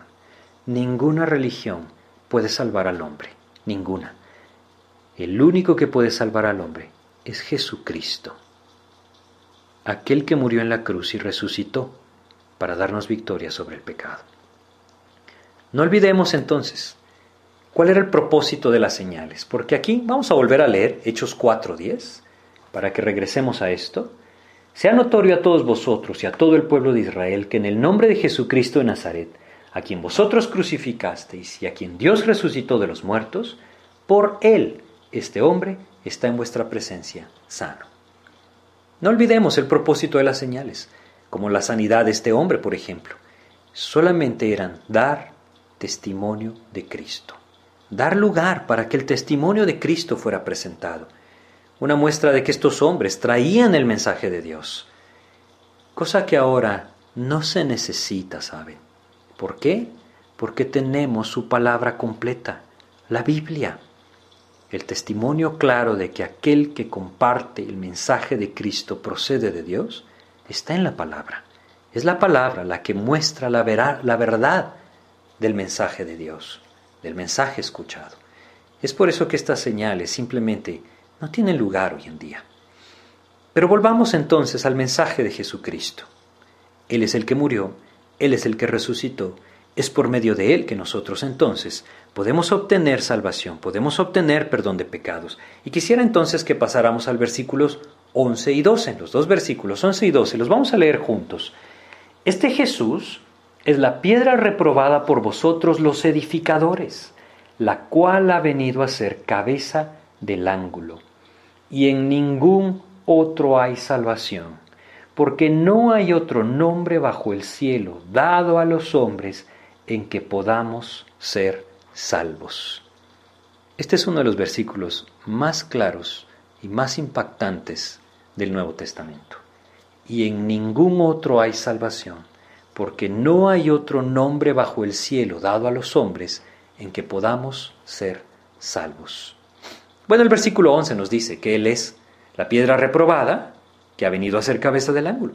Ninguna religión puede salvar al hombre, ninguna. El único que puede salvar al hombre es Jesucristo, aquel que murió en la cruz y resucitó para darnos victoria sobre el pecado. No olvidemos entonces cuál era el propósito de las señales, porque aquí vamos a volver a leer Hechos 4.10 para que regresemos a esto. sea notorio a todos vosotros y a todo el pueblo de Israel que en el nombre de Jesucristo de Nazaret, a quien vosotros crucificasteis y a quien Dios resucitó de los muertos, por él este hombre está en vuestra presencia sano. No olvidemos el propósito de las señales, como la sanidad de este hombre, por ejemplo. Solamente eran dar testimonio de Cristo, dar lugar para que el testimonio de Cristo fuera presentado. Una muestra de que estos hombres traían el mensaje de Dios, cosa que ahora no se necesita, ¿saben? ¿Por qué? Porque tenemos su palabra completa, la Biblia el testimonio claro de que aquel que comparte el mensaje de Cristo procede de Dios está en la palabra. Es la palabra la que muestra la, la verdad del mensaje de Dios, del mensaje escuchado. Es por eso que estas señales simplemente no tienen lugar hoy en día. Pero volvamos entonces al mensaje de Jesucristo. Él es el que murió, Él es el que resucitó, es por medio de Él que nosotros entonces podemos obtener salvación, podemos obtener perdón de pecados. Y quisiera entonces que pasáramos al versículos 11 y 12, los dos versículos 11 y 12, los vamos a leer juntos. Este Jesús es la piedra reprobada por vosotros los edificadores, la cual ha venido a ser cabeza del ángulo. Y en ningún otro hay salvación, porque no hay otro nombre bajo el cielo dado a los hombres en que podamos ser salvos. Este es uno de los versículos más claros y más impactantes del Nuevo Testamento. Y en ningún otro hay salvación, porque no hay otro nombre bajo el cielo dado a los hombres en que podamos ser salvos. Bueno, el versículo 11 nos dice que Él es la piedra reprobada que ha venido a ser cabeza del ángulo.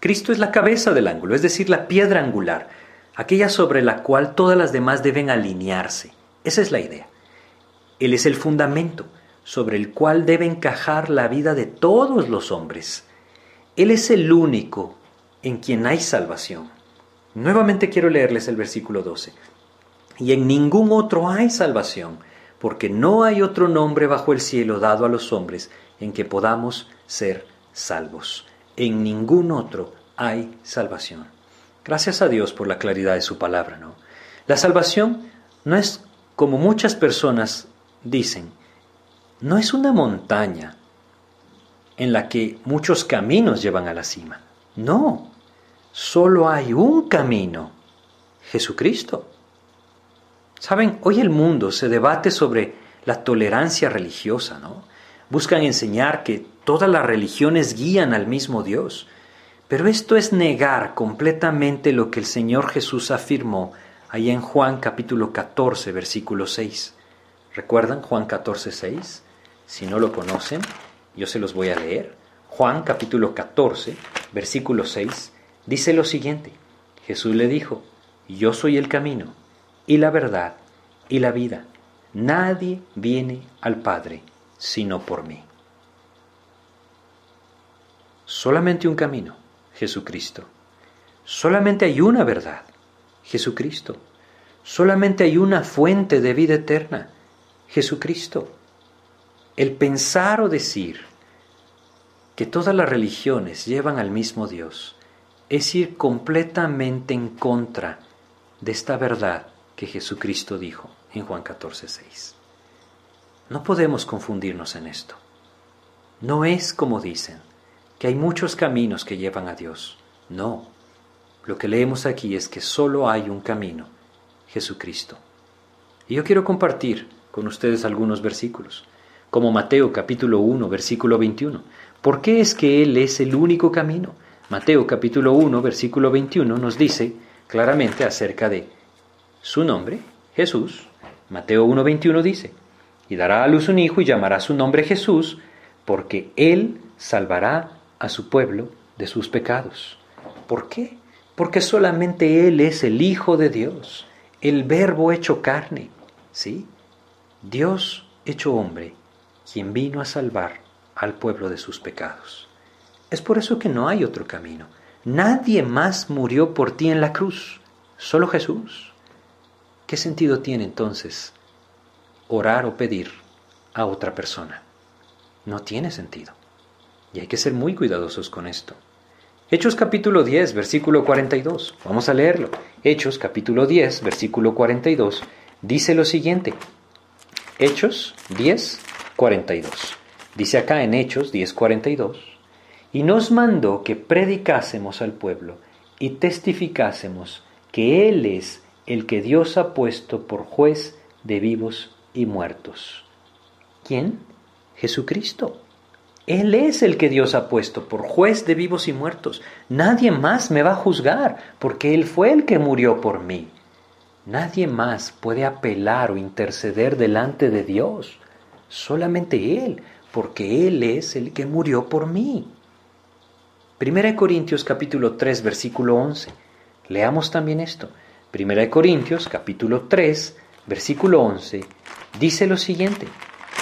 Cristo es la cabeza del ángulo, es decir, la piedra angular, aquella sobre la cual todas las demás deben alinearse. Esa es la idea. Él es el fundamento sobre el cual debe encajar la vida de todos los hombres. Él es el único en quien hay salvación. Nuevamente quiero leerles el versículo 12. Y en ningún otro hay salvación, porque no hay otro nombre bajo el cielo dado a los hombres en que podamos ser salvos. En ningún otro hay salvación. Gracias a Dios por la claridad de su palabra, ¿no? La salvación no es como muchas personas dicen, no es una montaña en la que muchos caminos llevan a la cima. No, solo hay un camino, Jesucristo. Saben, hoy el mundo se debate sobre la tolerancia religiosa, ¿no? Buscan enseñar que todas las religiones guían al mismo Dios. Pero esto es negar completamente lo que el Señor Jesús afirmó ahí en Juan capítulo 14, versículo 6. ¿Recuerdan Juan 14, 6? Si no lo conocen, yo se los voy a leer. Juan capítulo 14, versículo 6, dice lo siguiente. Jesús le dijo, yo soy el camino y la verdad y la vida. Nadie viene al Padre sino por mí. Solamente un camino Jesucristo. Solamente hay una verdad, Jesucristo. Solamente hay una fuente de vida eterna, Jesucristo. El pensar o decir que todas las religiones llevan al mismo Dios es ir completamente en contra de esta verdad que Jesucristo dijo en Juan 14, 6. No podemos confundirnos en esto. No es como dicen que hay muchos caminos que llevan a Dios. No, lo que leemos aquí es que solo hay un camino, Jesucristo. Y yo quiero compartir con ustedes algunos versículos, como Mateo capítulo 1, versículo 21. ¿Por qué es que Él es el único camino? Mateo capítulo 1, versículo 21 nos dice claramente acerca de su nombre, Jesús. Mateo 1, 21 dice, y dará a luz un hijo y llamará su nombre Jesús, porque Él salvará a su pueblo de sus pecados. ¿Por qué? Porque solamente Él es el Hijo de Dios, el Verbo hecho carne, ¿sí? Dios hecho hombre, quien vino a salvar al pueblo de sus pecados. Es por eso que no hay otro camino. Nadie más murió por ti en la cruz, solo Jesús. ¿Qué sentido tiene entonces orar o pedir a otra persona? No tiene sentido. Y hay que ser muy cuidadosos con esto. Hechos capítulo 10, versículo 42. Vamos a leerlo. Hechos capítulo 10, versículo 42. Dice lo siguiente. Hechos 10, 42. Dice acá en Hechos 10, 42. Y nos mandó que predicásemos al pueblo y testificásemos que Él es el que Dios ha puesto por juez de vivos y muertos. ¿Quién? Jesucristo. Él es el que Dios ha puesto por juez de vivos y muertos. Nadie más me va a juzgar, porque Él fue el que murió por mí. Nadie más puede apelar o interceder delante de Dios. Solamente Él, porque Él es el que murió por mí. Primera de Corintios capítulo 3 versículo 11. Leamos también esto. Primera de Corintios capítulo 3 versículo 11 dice lo siguiente.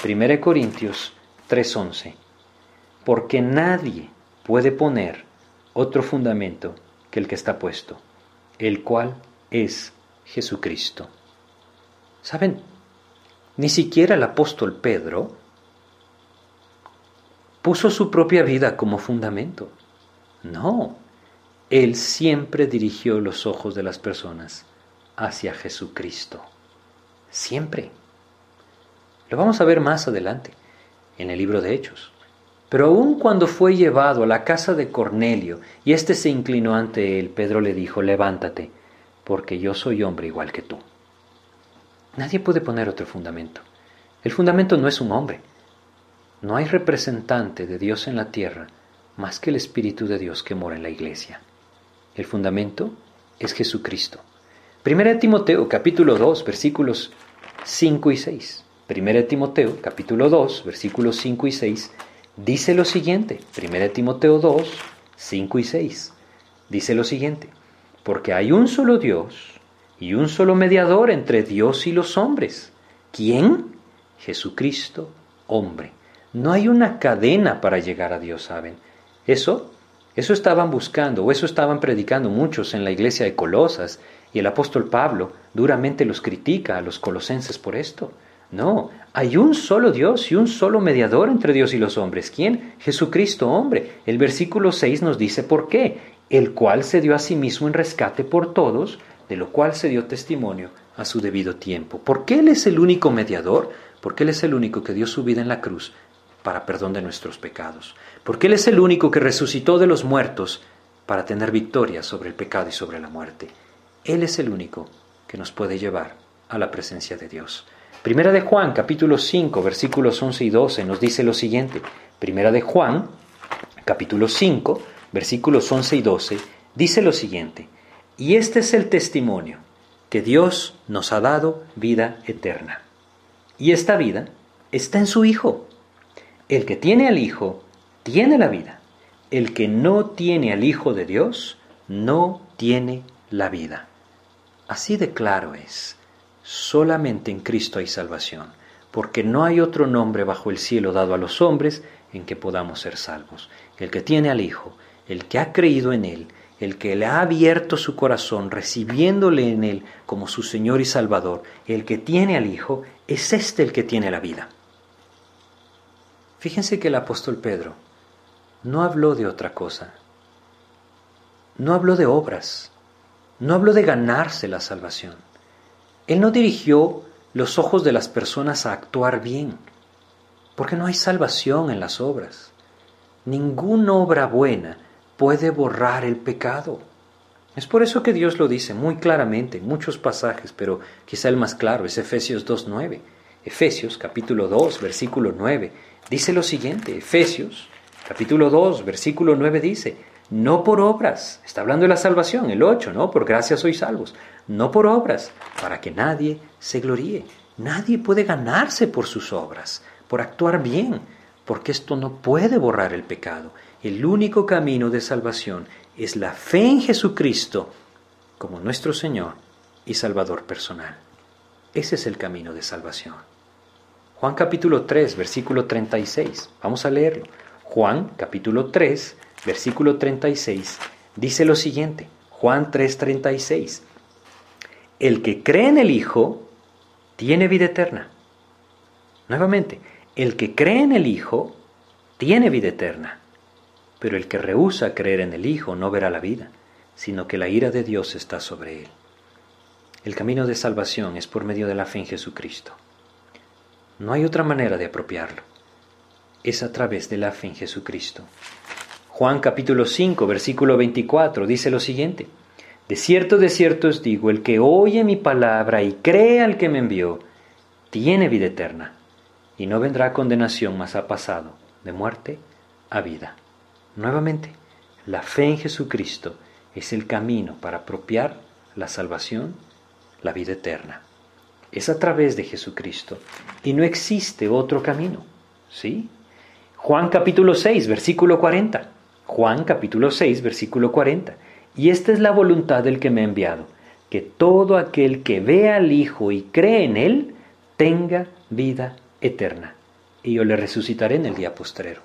Primera de Corintios 3:11 porque nadie puede poner otro fundamento que el que está puesto, el cual es Jesucristo. ¿Saben? Ni siquiera el apóstol Pedro puso su propia vida como fundamento. No, él siempre dirigió los ojos de las personas hacia Jesucristo. Siempre. Lo vamos a ver más adelante en el libro de Hechos. Pero aun cuando fue llevado a la casa de Cornelio y éste se inclinó ante él, Pedro le dijo, levántate, porque yo soy hombre igual que tú. Nadie puede poner otro fundamento. El fundamento no es un hombre. No hay representante de Dios en la tierra más que el Espíritu de Dios que mora en la iglesia. El fundamento es Jesucristo. Primera Timoteo capítulo 2 versículos 5 y 6. Primera Timoteo capítulo 2 versículos 5 y 6 dice lo siguiente, 1 Timoteo 2, 5 y 6, dice lo siguiente, porque hay un solo Dios y un solo mediador entre Dios y los hombres. ¿Quién? Jesucristo, hombre. No hay una cadena para llegar a Dios, ¿saben? Eso, eso estaban buscando, o eso estaban predicando muchos en la iglesia de Colosas, y el apóstol Pablo duramente los critica a los colosenses por esto. No, hay un solo Dios y un solo mediador entre Dios y los hombres. ¿Quién? Jesucristo hombre. El versículo 6 nos dice por qué. El cual se dio a sí mismo en rescate por todos, de lo cual se dio testimonio a su debido tiempo. ¿Por qué Él es el único mediador? Porque Él es el único que dio su vida en la cruz para perdón de nuestros pecados. Porque Él es el único que resucitó de los muertos para tener victoria sobre el pecado y sobre la muerte. Él es el único que nos puede llevar a la presencia de Dios. Primera de Juan, capítulo 5, versículos 11 y 12, nos dice lo siguiente. Primera de Juan, capítulo 5, versículos 11 y 12, dice lo siguiente. Y este es el testimonio, que Dios nos ha dado vida eterna. Y esta vida está en su Hijo. El que tiene al Hijo, tiene la vida. El que no tiene al Hijo de Dios, no tiene la vida. Así de claro es. Solamente en Cristo hay salvación, porque no hay otro nombre bajo el cielo dado a los hombres en que podamos ser salvos. El que tiene al Hijo, el que ha creído en Él, el que le ha abierto su corazón, recibiéndole en Él como su Señor y Salvador, el que tiene al Hijo, es este el que tiene la vida. Fíjense que el apóstol Pedro no habló de otra cosa, no habló de obras, no habló de ganarse la salvación. Él no dirigió los ojos de las personas a actuar bien, porque no hay salvación en las obras. Ninguna obra buena puede borrar el pecado. Es por eso que Dios lo dice muy claramente en muchos pasajes, pero quizá el más claro es Efesios 2.9. Efesios capítulo 2, versículo 9, dice lo siguiente, Efesios capítulo 2, versículo 9 dice, no por obras, está hablando de la salvación, el 8, ¿no? Por gracia sois salvos, no por obras, para que nadie se gloríe. Nadie puede ganarse por sus obras, por actuar bien, porque esto no puede borrar el pecado. El único camino de salvación es la fe en Jesucristo como nuestro Señor y Salvador personal. Ese es el camino de salvación. Juan capítulo 3, versículo 36. Vamos a leerlo. Juan capítulo 3, versículo 36, dice lo siguiente, Juan 3:36, el que cree en el Hijo tiene vida eterna. Nuevamente, el que cree en el Hijo tiene vida eterna. pero el que rehúsa creer en el Hijo no verá la vida, sino que la ira de Dios está sobre él. El camino de salvación es por medio de la fe en Jesucristo. No hay otra manera de apropiarlo. Es a través de la fe en Jesucristo. Juan capítulo 5, versículo 24 dice lo siguiente. De cierto, de cierto os digo, el que oye mi palabra y cree al que me envió, tiene vida eterna, y no vendrá condenación, mas ha pasado de muerte a vida. Nuevamente, la fe en Jesucristo es el camino para apropiar la salvación, la vida eterna. Es a través de Jesucristo y no existe otro camino. ¿Sí? Juan capítulo 6, versículo 40. Juan capítulo 6, versículo 40. Y esta es la voluntad del que me ha enviado, que todo aquel que vea al Hijo y cree en Él tenga vida eterna. Y yo le resucitaré en el día postrero.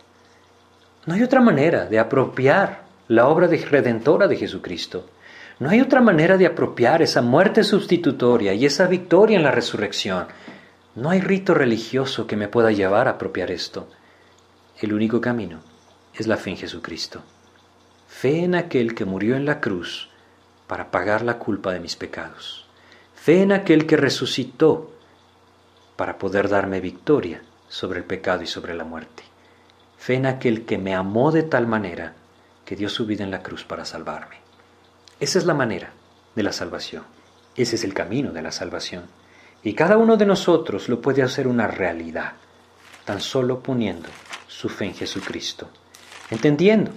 No hay otra manera de apropiar la obra de redentora de Jesucristo. No hay otra manera de apropiar esa muerte sustitutoria y esa victoria en la resurrección. No hay rito religioso que me pueda llevar a apropiar esto. El único camino es la fe en Jesucristo. Fe en aquel que murió en la cruz para pagar la culpa de mis pecados. Fe en aquel que resucitó para poder darme victoria sobre el pecado y sobre la muerte. Fe en aquel que me amó de tal manera que dio su vida en la cruz para salvarme. Esa es la manera de la salvación. Ese es el camino de la salvación. Y cada uno de nosotros lo puede hacer una realidad, tan solo poniendo su fe en Jesucristo, entendiendo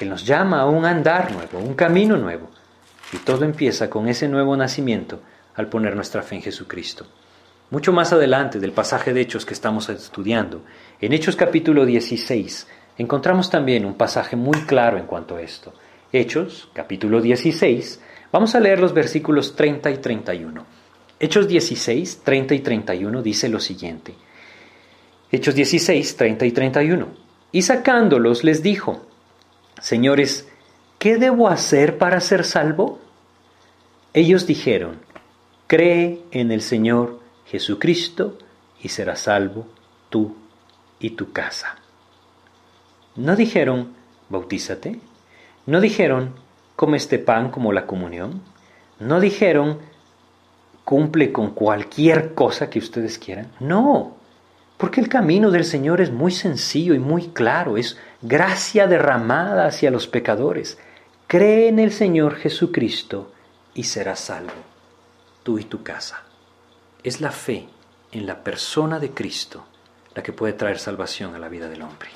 que nos llama a un andar nuevo, un camino nuevo. Y todo empieza con ese nuevo nacimiento al poner nuestra fe en Jesucristo. Mucho más adelante del pasaje de Hechos que estamos estudiando, en Hechos capítulo 16, encontramos también un pasaje muy claro en cuanto a esto. Hechos capítulo 16, vamos a leer los versículos 30 y 31. Hechos 16, 30 y 31 dice lo siguiente. Hechos 16, 30 y 31. Y sacándolos les dijo, Señores, ¿qué debo hacer para ser salvo? Ellos dijeron, Cree en el Señor Jesucristo y serás salvo tú y tu casa. No dijeron, bautízate. No dijeron, come este pan como la comunión. No dijeron, cumple con cualquier cosa que ustedes quieran. No, porque el camino del Señor es muy sencillo y muy claro. Es gracia derramada hacia los pecadores. Cree en el Señor Jesucristo y serás salvo, tú y tu casa. Es la fe en la persona de Cristo la que puede traer salvación a la vida del hombre.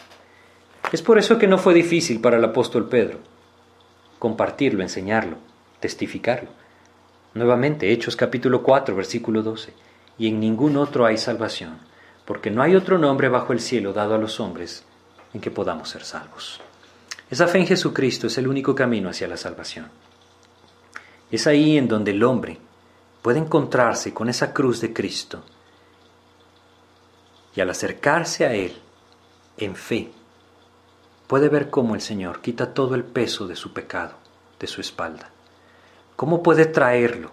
Es por eso que no fue difícil para el apóstol Pedro compartirlo, enseñarlo, testificarlo. Nuevamente, Hechos capítulo 4, versículo 12. Y en ningún otro hay salvación, porque no hay otro nombre bajo el cielo dado a los hombres en que podamos ser salvos. Esa fe en Jesucristo es el único camino hacia la salvación. Es ahí en donde el hombre puede encontrarse con esa cruz de Cristo y al acercarse a Él en fe, puede ver cómo el Señor quita todo el peso de su pecado de su espalda, cómo puede traerlo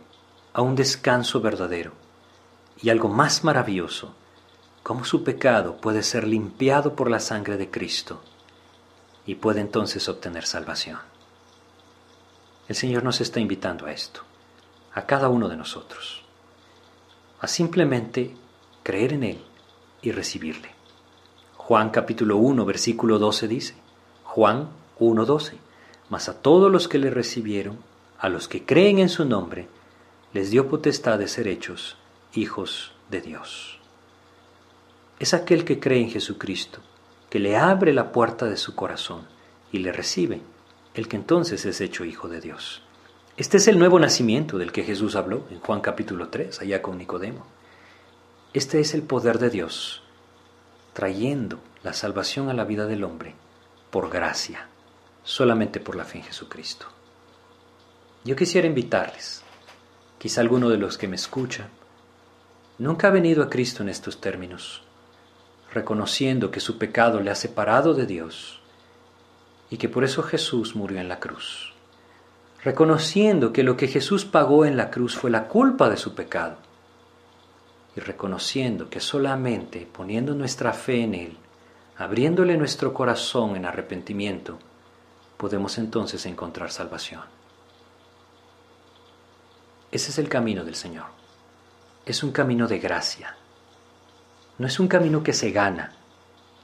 a un descanso verdadero y algo más maravilloso, cómo su pecado puede ser limpiado por la sangre de Cristo y puede entonces obtener salvación. El Señor nos está invitando a esto a cada uno de nosotros, a simplemente creer en Él y recibirle. Juan capítulo 1, versículo 12 dice, Juan 1, 12, mas a todos los que le recibieron, a los que creen en su nombre, les dio potestad de ser hechos hijos de Dios. Es aquel que cree en Jesucristo, que le abre la puerta de su corazón y le recibe, el que entonces es hecho hijo de Dios. Este es el nuevo nacimiento del que Jesús habló en Juan capítulo 3, allá con Nicodemo. Este es el poder de Dios, trayendo la salvación a la vida del hombre por gracia, solamente por la fe en Jesucristo. Yo quisiera invitarles, quizá alguno de los que me escucha, nunca ha venido a Cristo en estos términos, reconociendo que su pecado le ha separado de Dios y que por eso Jesús murió en la cruz reconociendo que lo que Jesús pagó en la cruz fue la culpa de su pecado y reconociendo que solamente poniendo nuestra fe en Él, abriéndole nuestro corazón en arrepentimiento, podemos entonces encontrar salvación. Ese es el camino del Señor. Es un camino de gracia. No es un camino que se gana,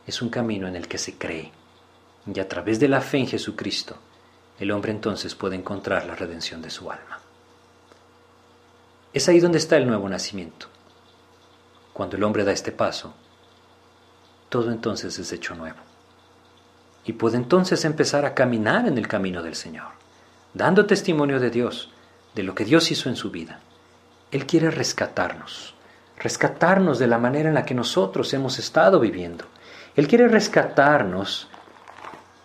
es un camino en el que se cree. Y a través de la fe en Jesucristo, el hombre entonces puede encontrar la redención de su alma. Es ahí donde está el nuevo nacimiento. Cuando el hombre da este paso, todo entonces es hecho nuevo. Y puede entonces empezar a caminar en el camino del Señor, dando testimonio de Dios, de lo que Dios hizo en su vida. Él quiere rescatarnos, rescatarnos de la manera en la que nosotros hemos estado viviendo. Él quiere rescatarnos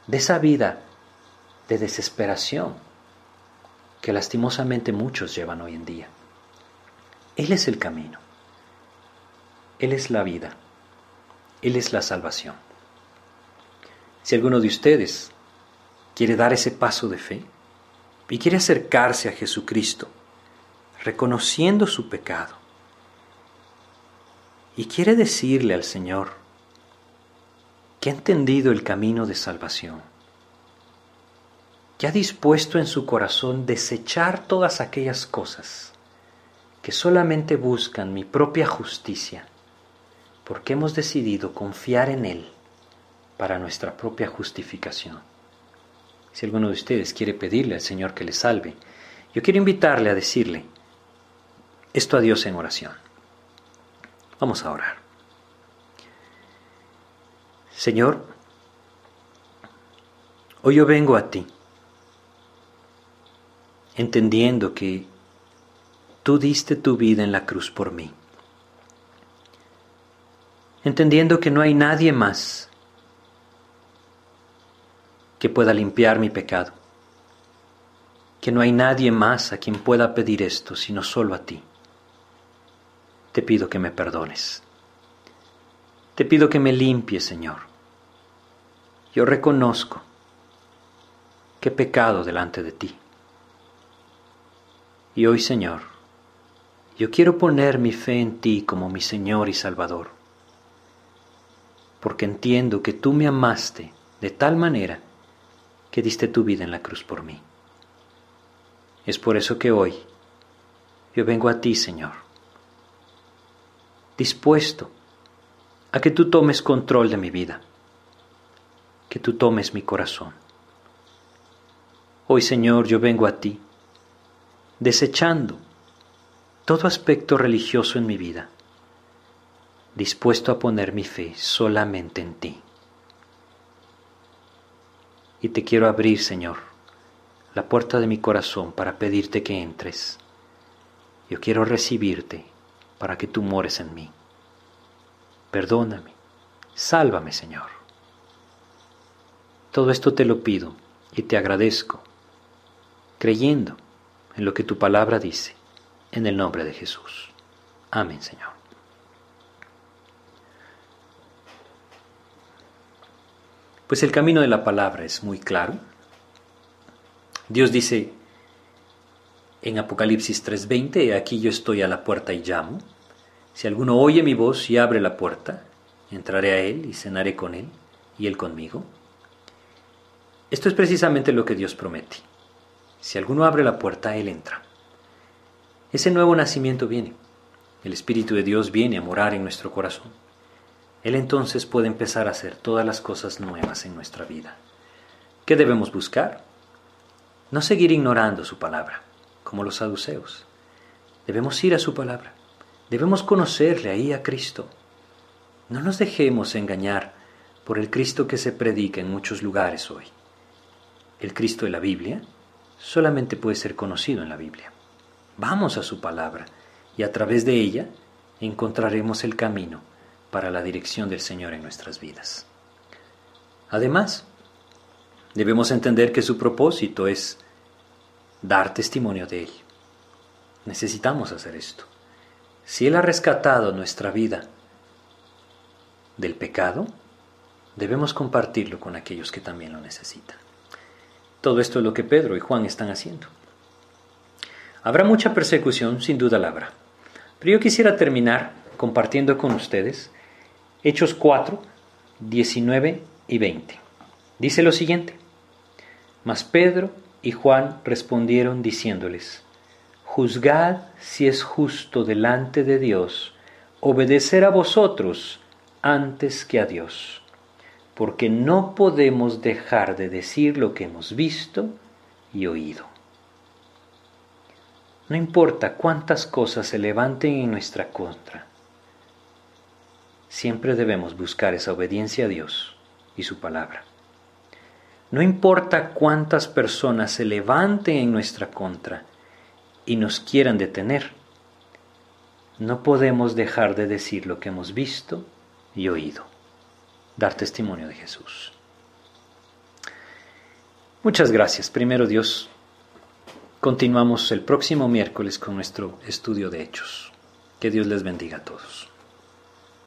de esa vida de desesperación que lastimosamente muchos llevan hoy en día. Él es el camino. Él es la vida. Él es la salvación. Si alguno de ustedes quiere dar ese paso de fe y quiere acercarse a Jesucristo, reconociendo su pecado, y quiere decirle al Señor que ha entendido el camino de salvación, que ha dispuesto en su corazón desechar todas aquellas cosas que solamente buscan mi propia justicia, porque hemos decidido confiar en Él para nuestra propia justificación. Si alguno de ustedes quiere pedirle al Señor que le salve, yo quiero invitarle a decirle esto a Dios en oración. Vamos a orar. Señor, hoy yo vengo a ti, entendiendo que tú diste tu vida en la cruz por mí entendiendo que no hay nadie más que pueda limpiar mi pecado, que no hay nadie más a quien pueda pedir esto, sino solo a ti. Te pido que me perdones. Te pido que me limpies, Señor. Yo reconozco que he pecado delante de ti. Y hoy, Señor, yo quiero poner mi fe en ti como mi Señor y Salvador porque entiendo que tú me amaste de tal manera que diste tu vida en la cruz por mí. Es por eso que hoy yo vengo a ti, Señor, dispuesto a que tú tomes control de mi vida, que tú tomes mi corazón. Hoy, Señor, yo vengo a ti, desechando todo aspecto religioso en mi vida dispuesto a poner mi fe solamente en ti. Y te quiero abrir, Señor, la puerta de mi corazón para pedirte que entres. Yo quiero recibirte para que tú mores en mí. Perdóname, sálvame, Señor. Todo esto te lo pido y te agradezco, creyendo en lo que tu palabra dice, en el nombre de Jesús. Amén, Señor. Pues el camino de la palabra es muy claro. Dios dice en Apocalipsis 3:20, aquí yo estoy a la puerta y llamo. Si alguno oye mi voz y abre la puerta, entraré a él y cenaré con él y él conmigo. Esto es precisamente lo que Dios promete. Si alguno abre la puerta, él entra. Ese nuevo nacimiento viene. El Espíritu de Dios viene a morar en nuestro corazón. Él entonces puede empezar a hacer todas las cosas nuevas en nuestra vida. ¿Qué debemos buscar? No seguir ignorando su palabra, como los saduceos. Debemos ir a su palabra. Debemos conocerle ahí a Cristo. No nos dejemos engañar por el Cristo que se predica en muchos lugares hoy. El Cristo de la Biblia solamente puede ser conocido en la Biblia. Vamos a su palabra y a través de ella encontraremos el camino para la dirección del Señor en nuestras vidas. Además, debemos entender que su propósito es dar testimonio de Él. Necesitamos hacer esto. Si Él ha rescatado nuestra vida del pecado, debemos compartirlo con aquellos que también lo necesitan. Todo esto es lo que Pedro y Juan están haciendo. Habrá mucha persecución, sin duda la habrá. Pero yo quisiera terminar compartiendo con ustedes Hechos 4, 19 y 20. Dice lo siguiente. Mas Pedro y Juan respondieron diciéndoles, Juzgad si es justo delante de Dios obedecer a vosotros antes que a Dios, porque no podemos dejar de decir lo que hemos visto y oído. No importa cuántas cosas se levanten en nuestra contra, siempre debemos buscar esa obediencia a Dios y su palabra. No importa cuántas personas se levanten en nuestra contra y nos quieran detener, no podemos dejar de decir lo que hemos visto y oído, dar testimonio de Jesús. Muchas gracias. Primero Dios, continuamos el próximo miércoles con nuestro estudio de hechos. Que Dios les bendiga a todos.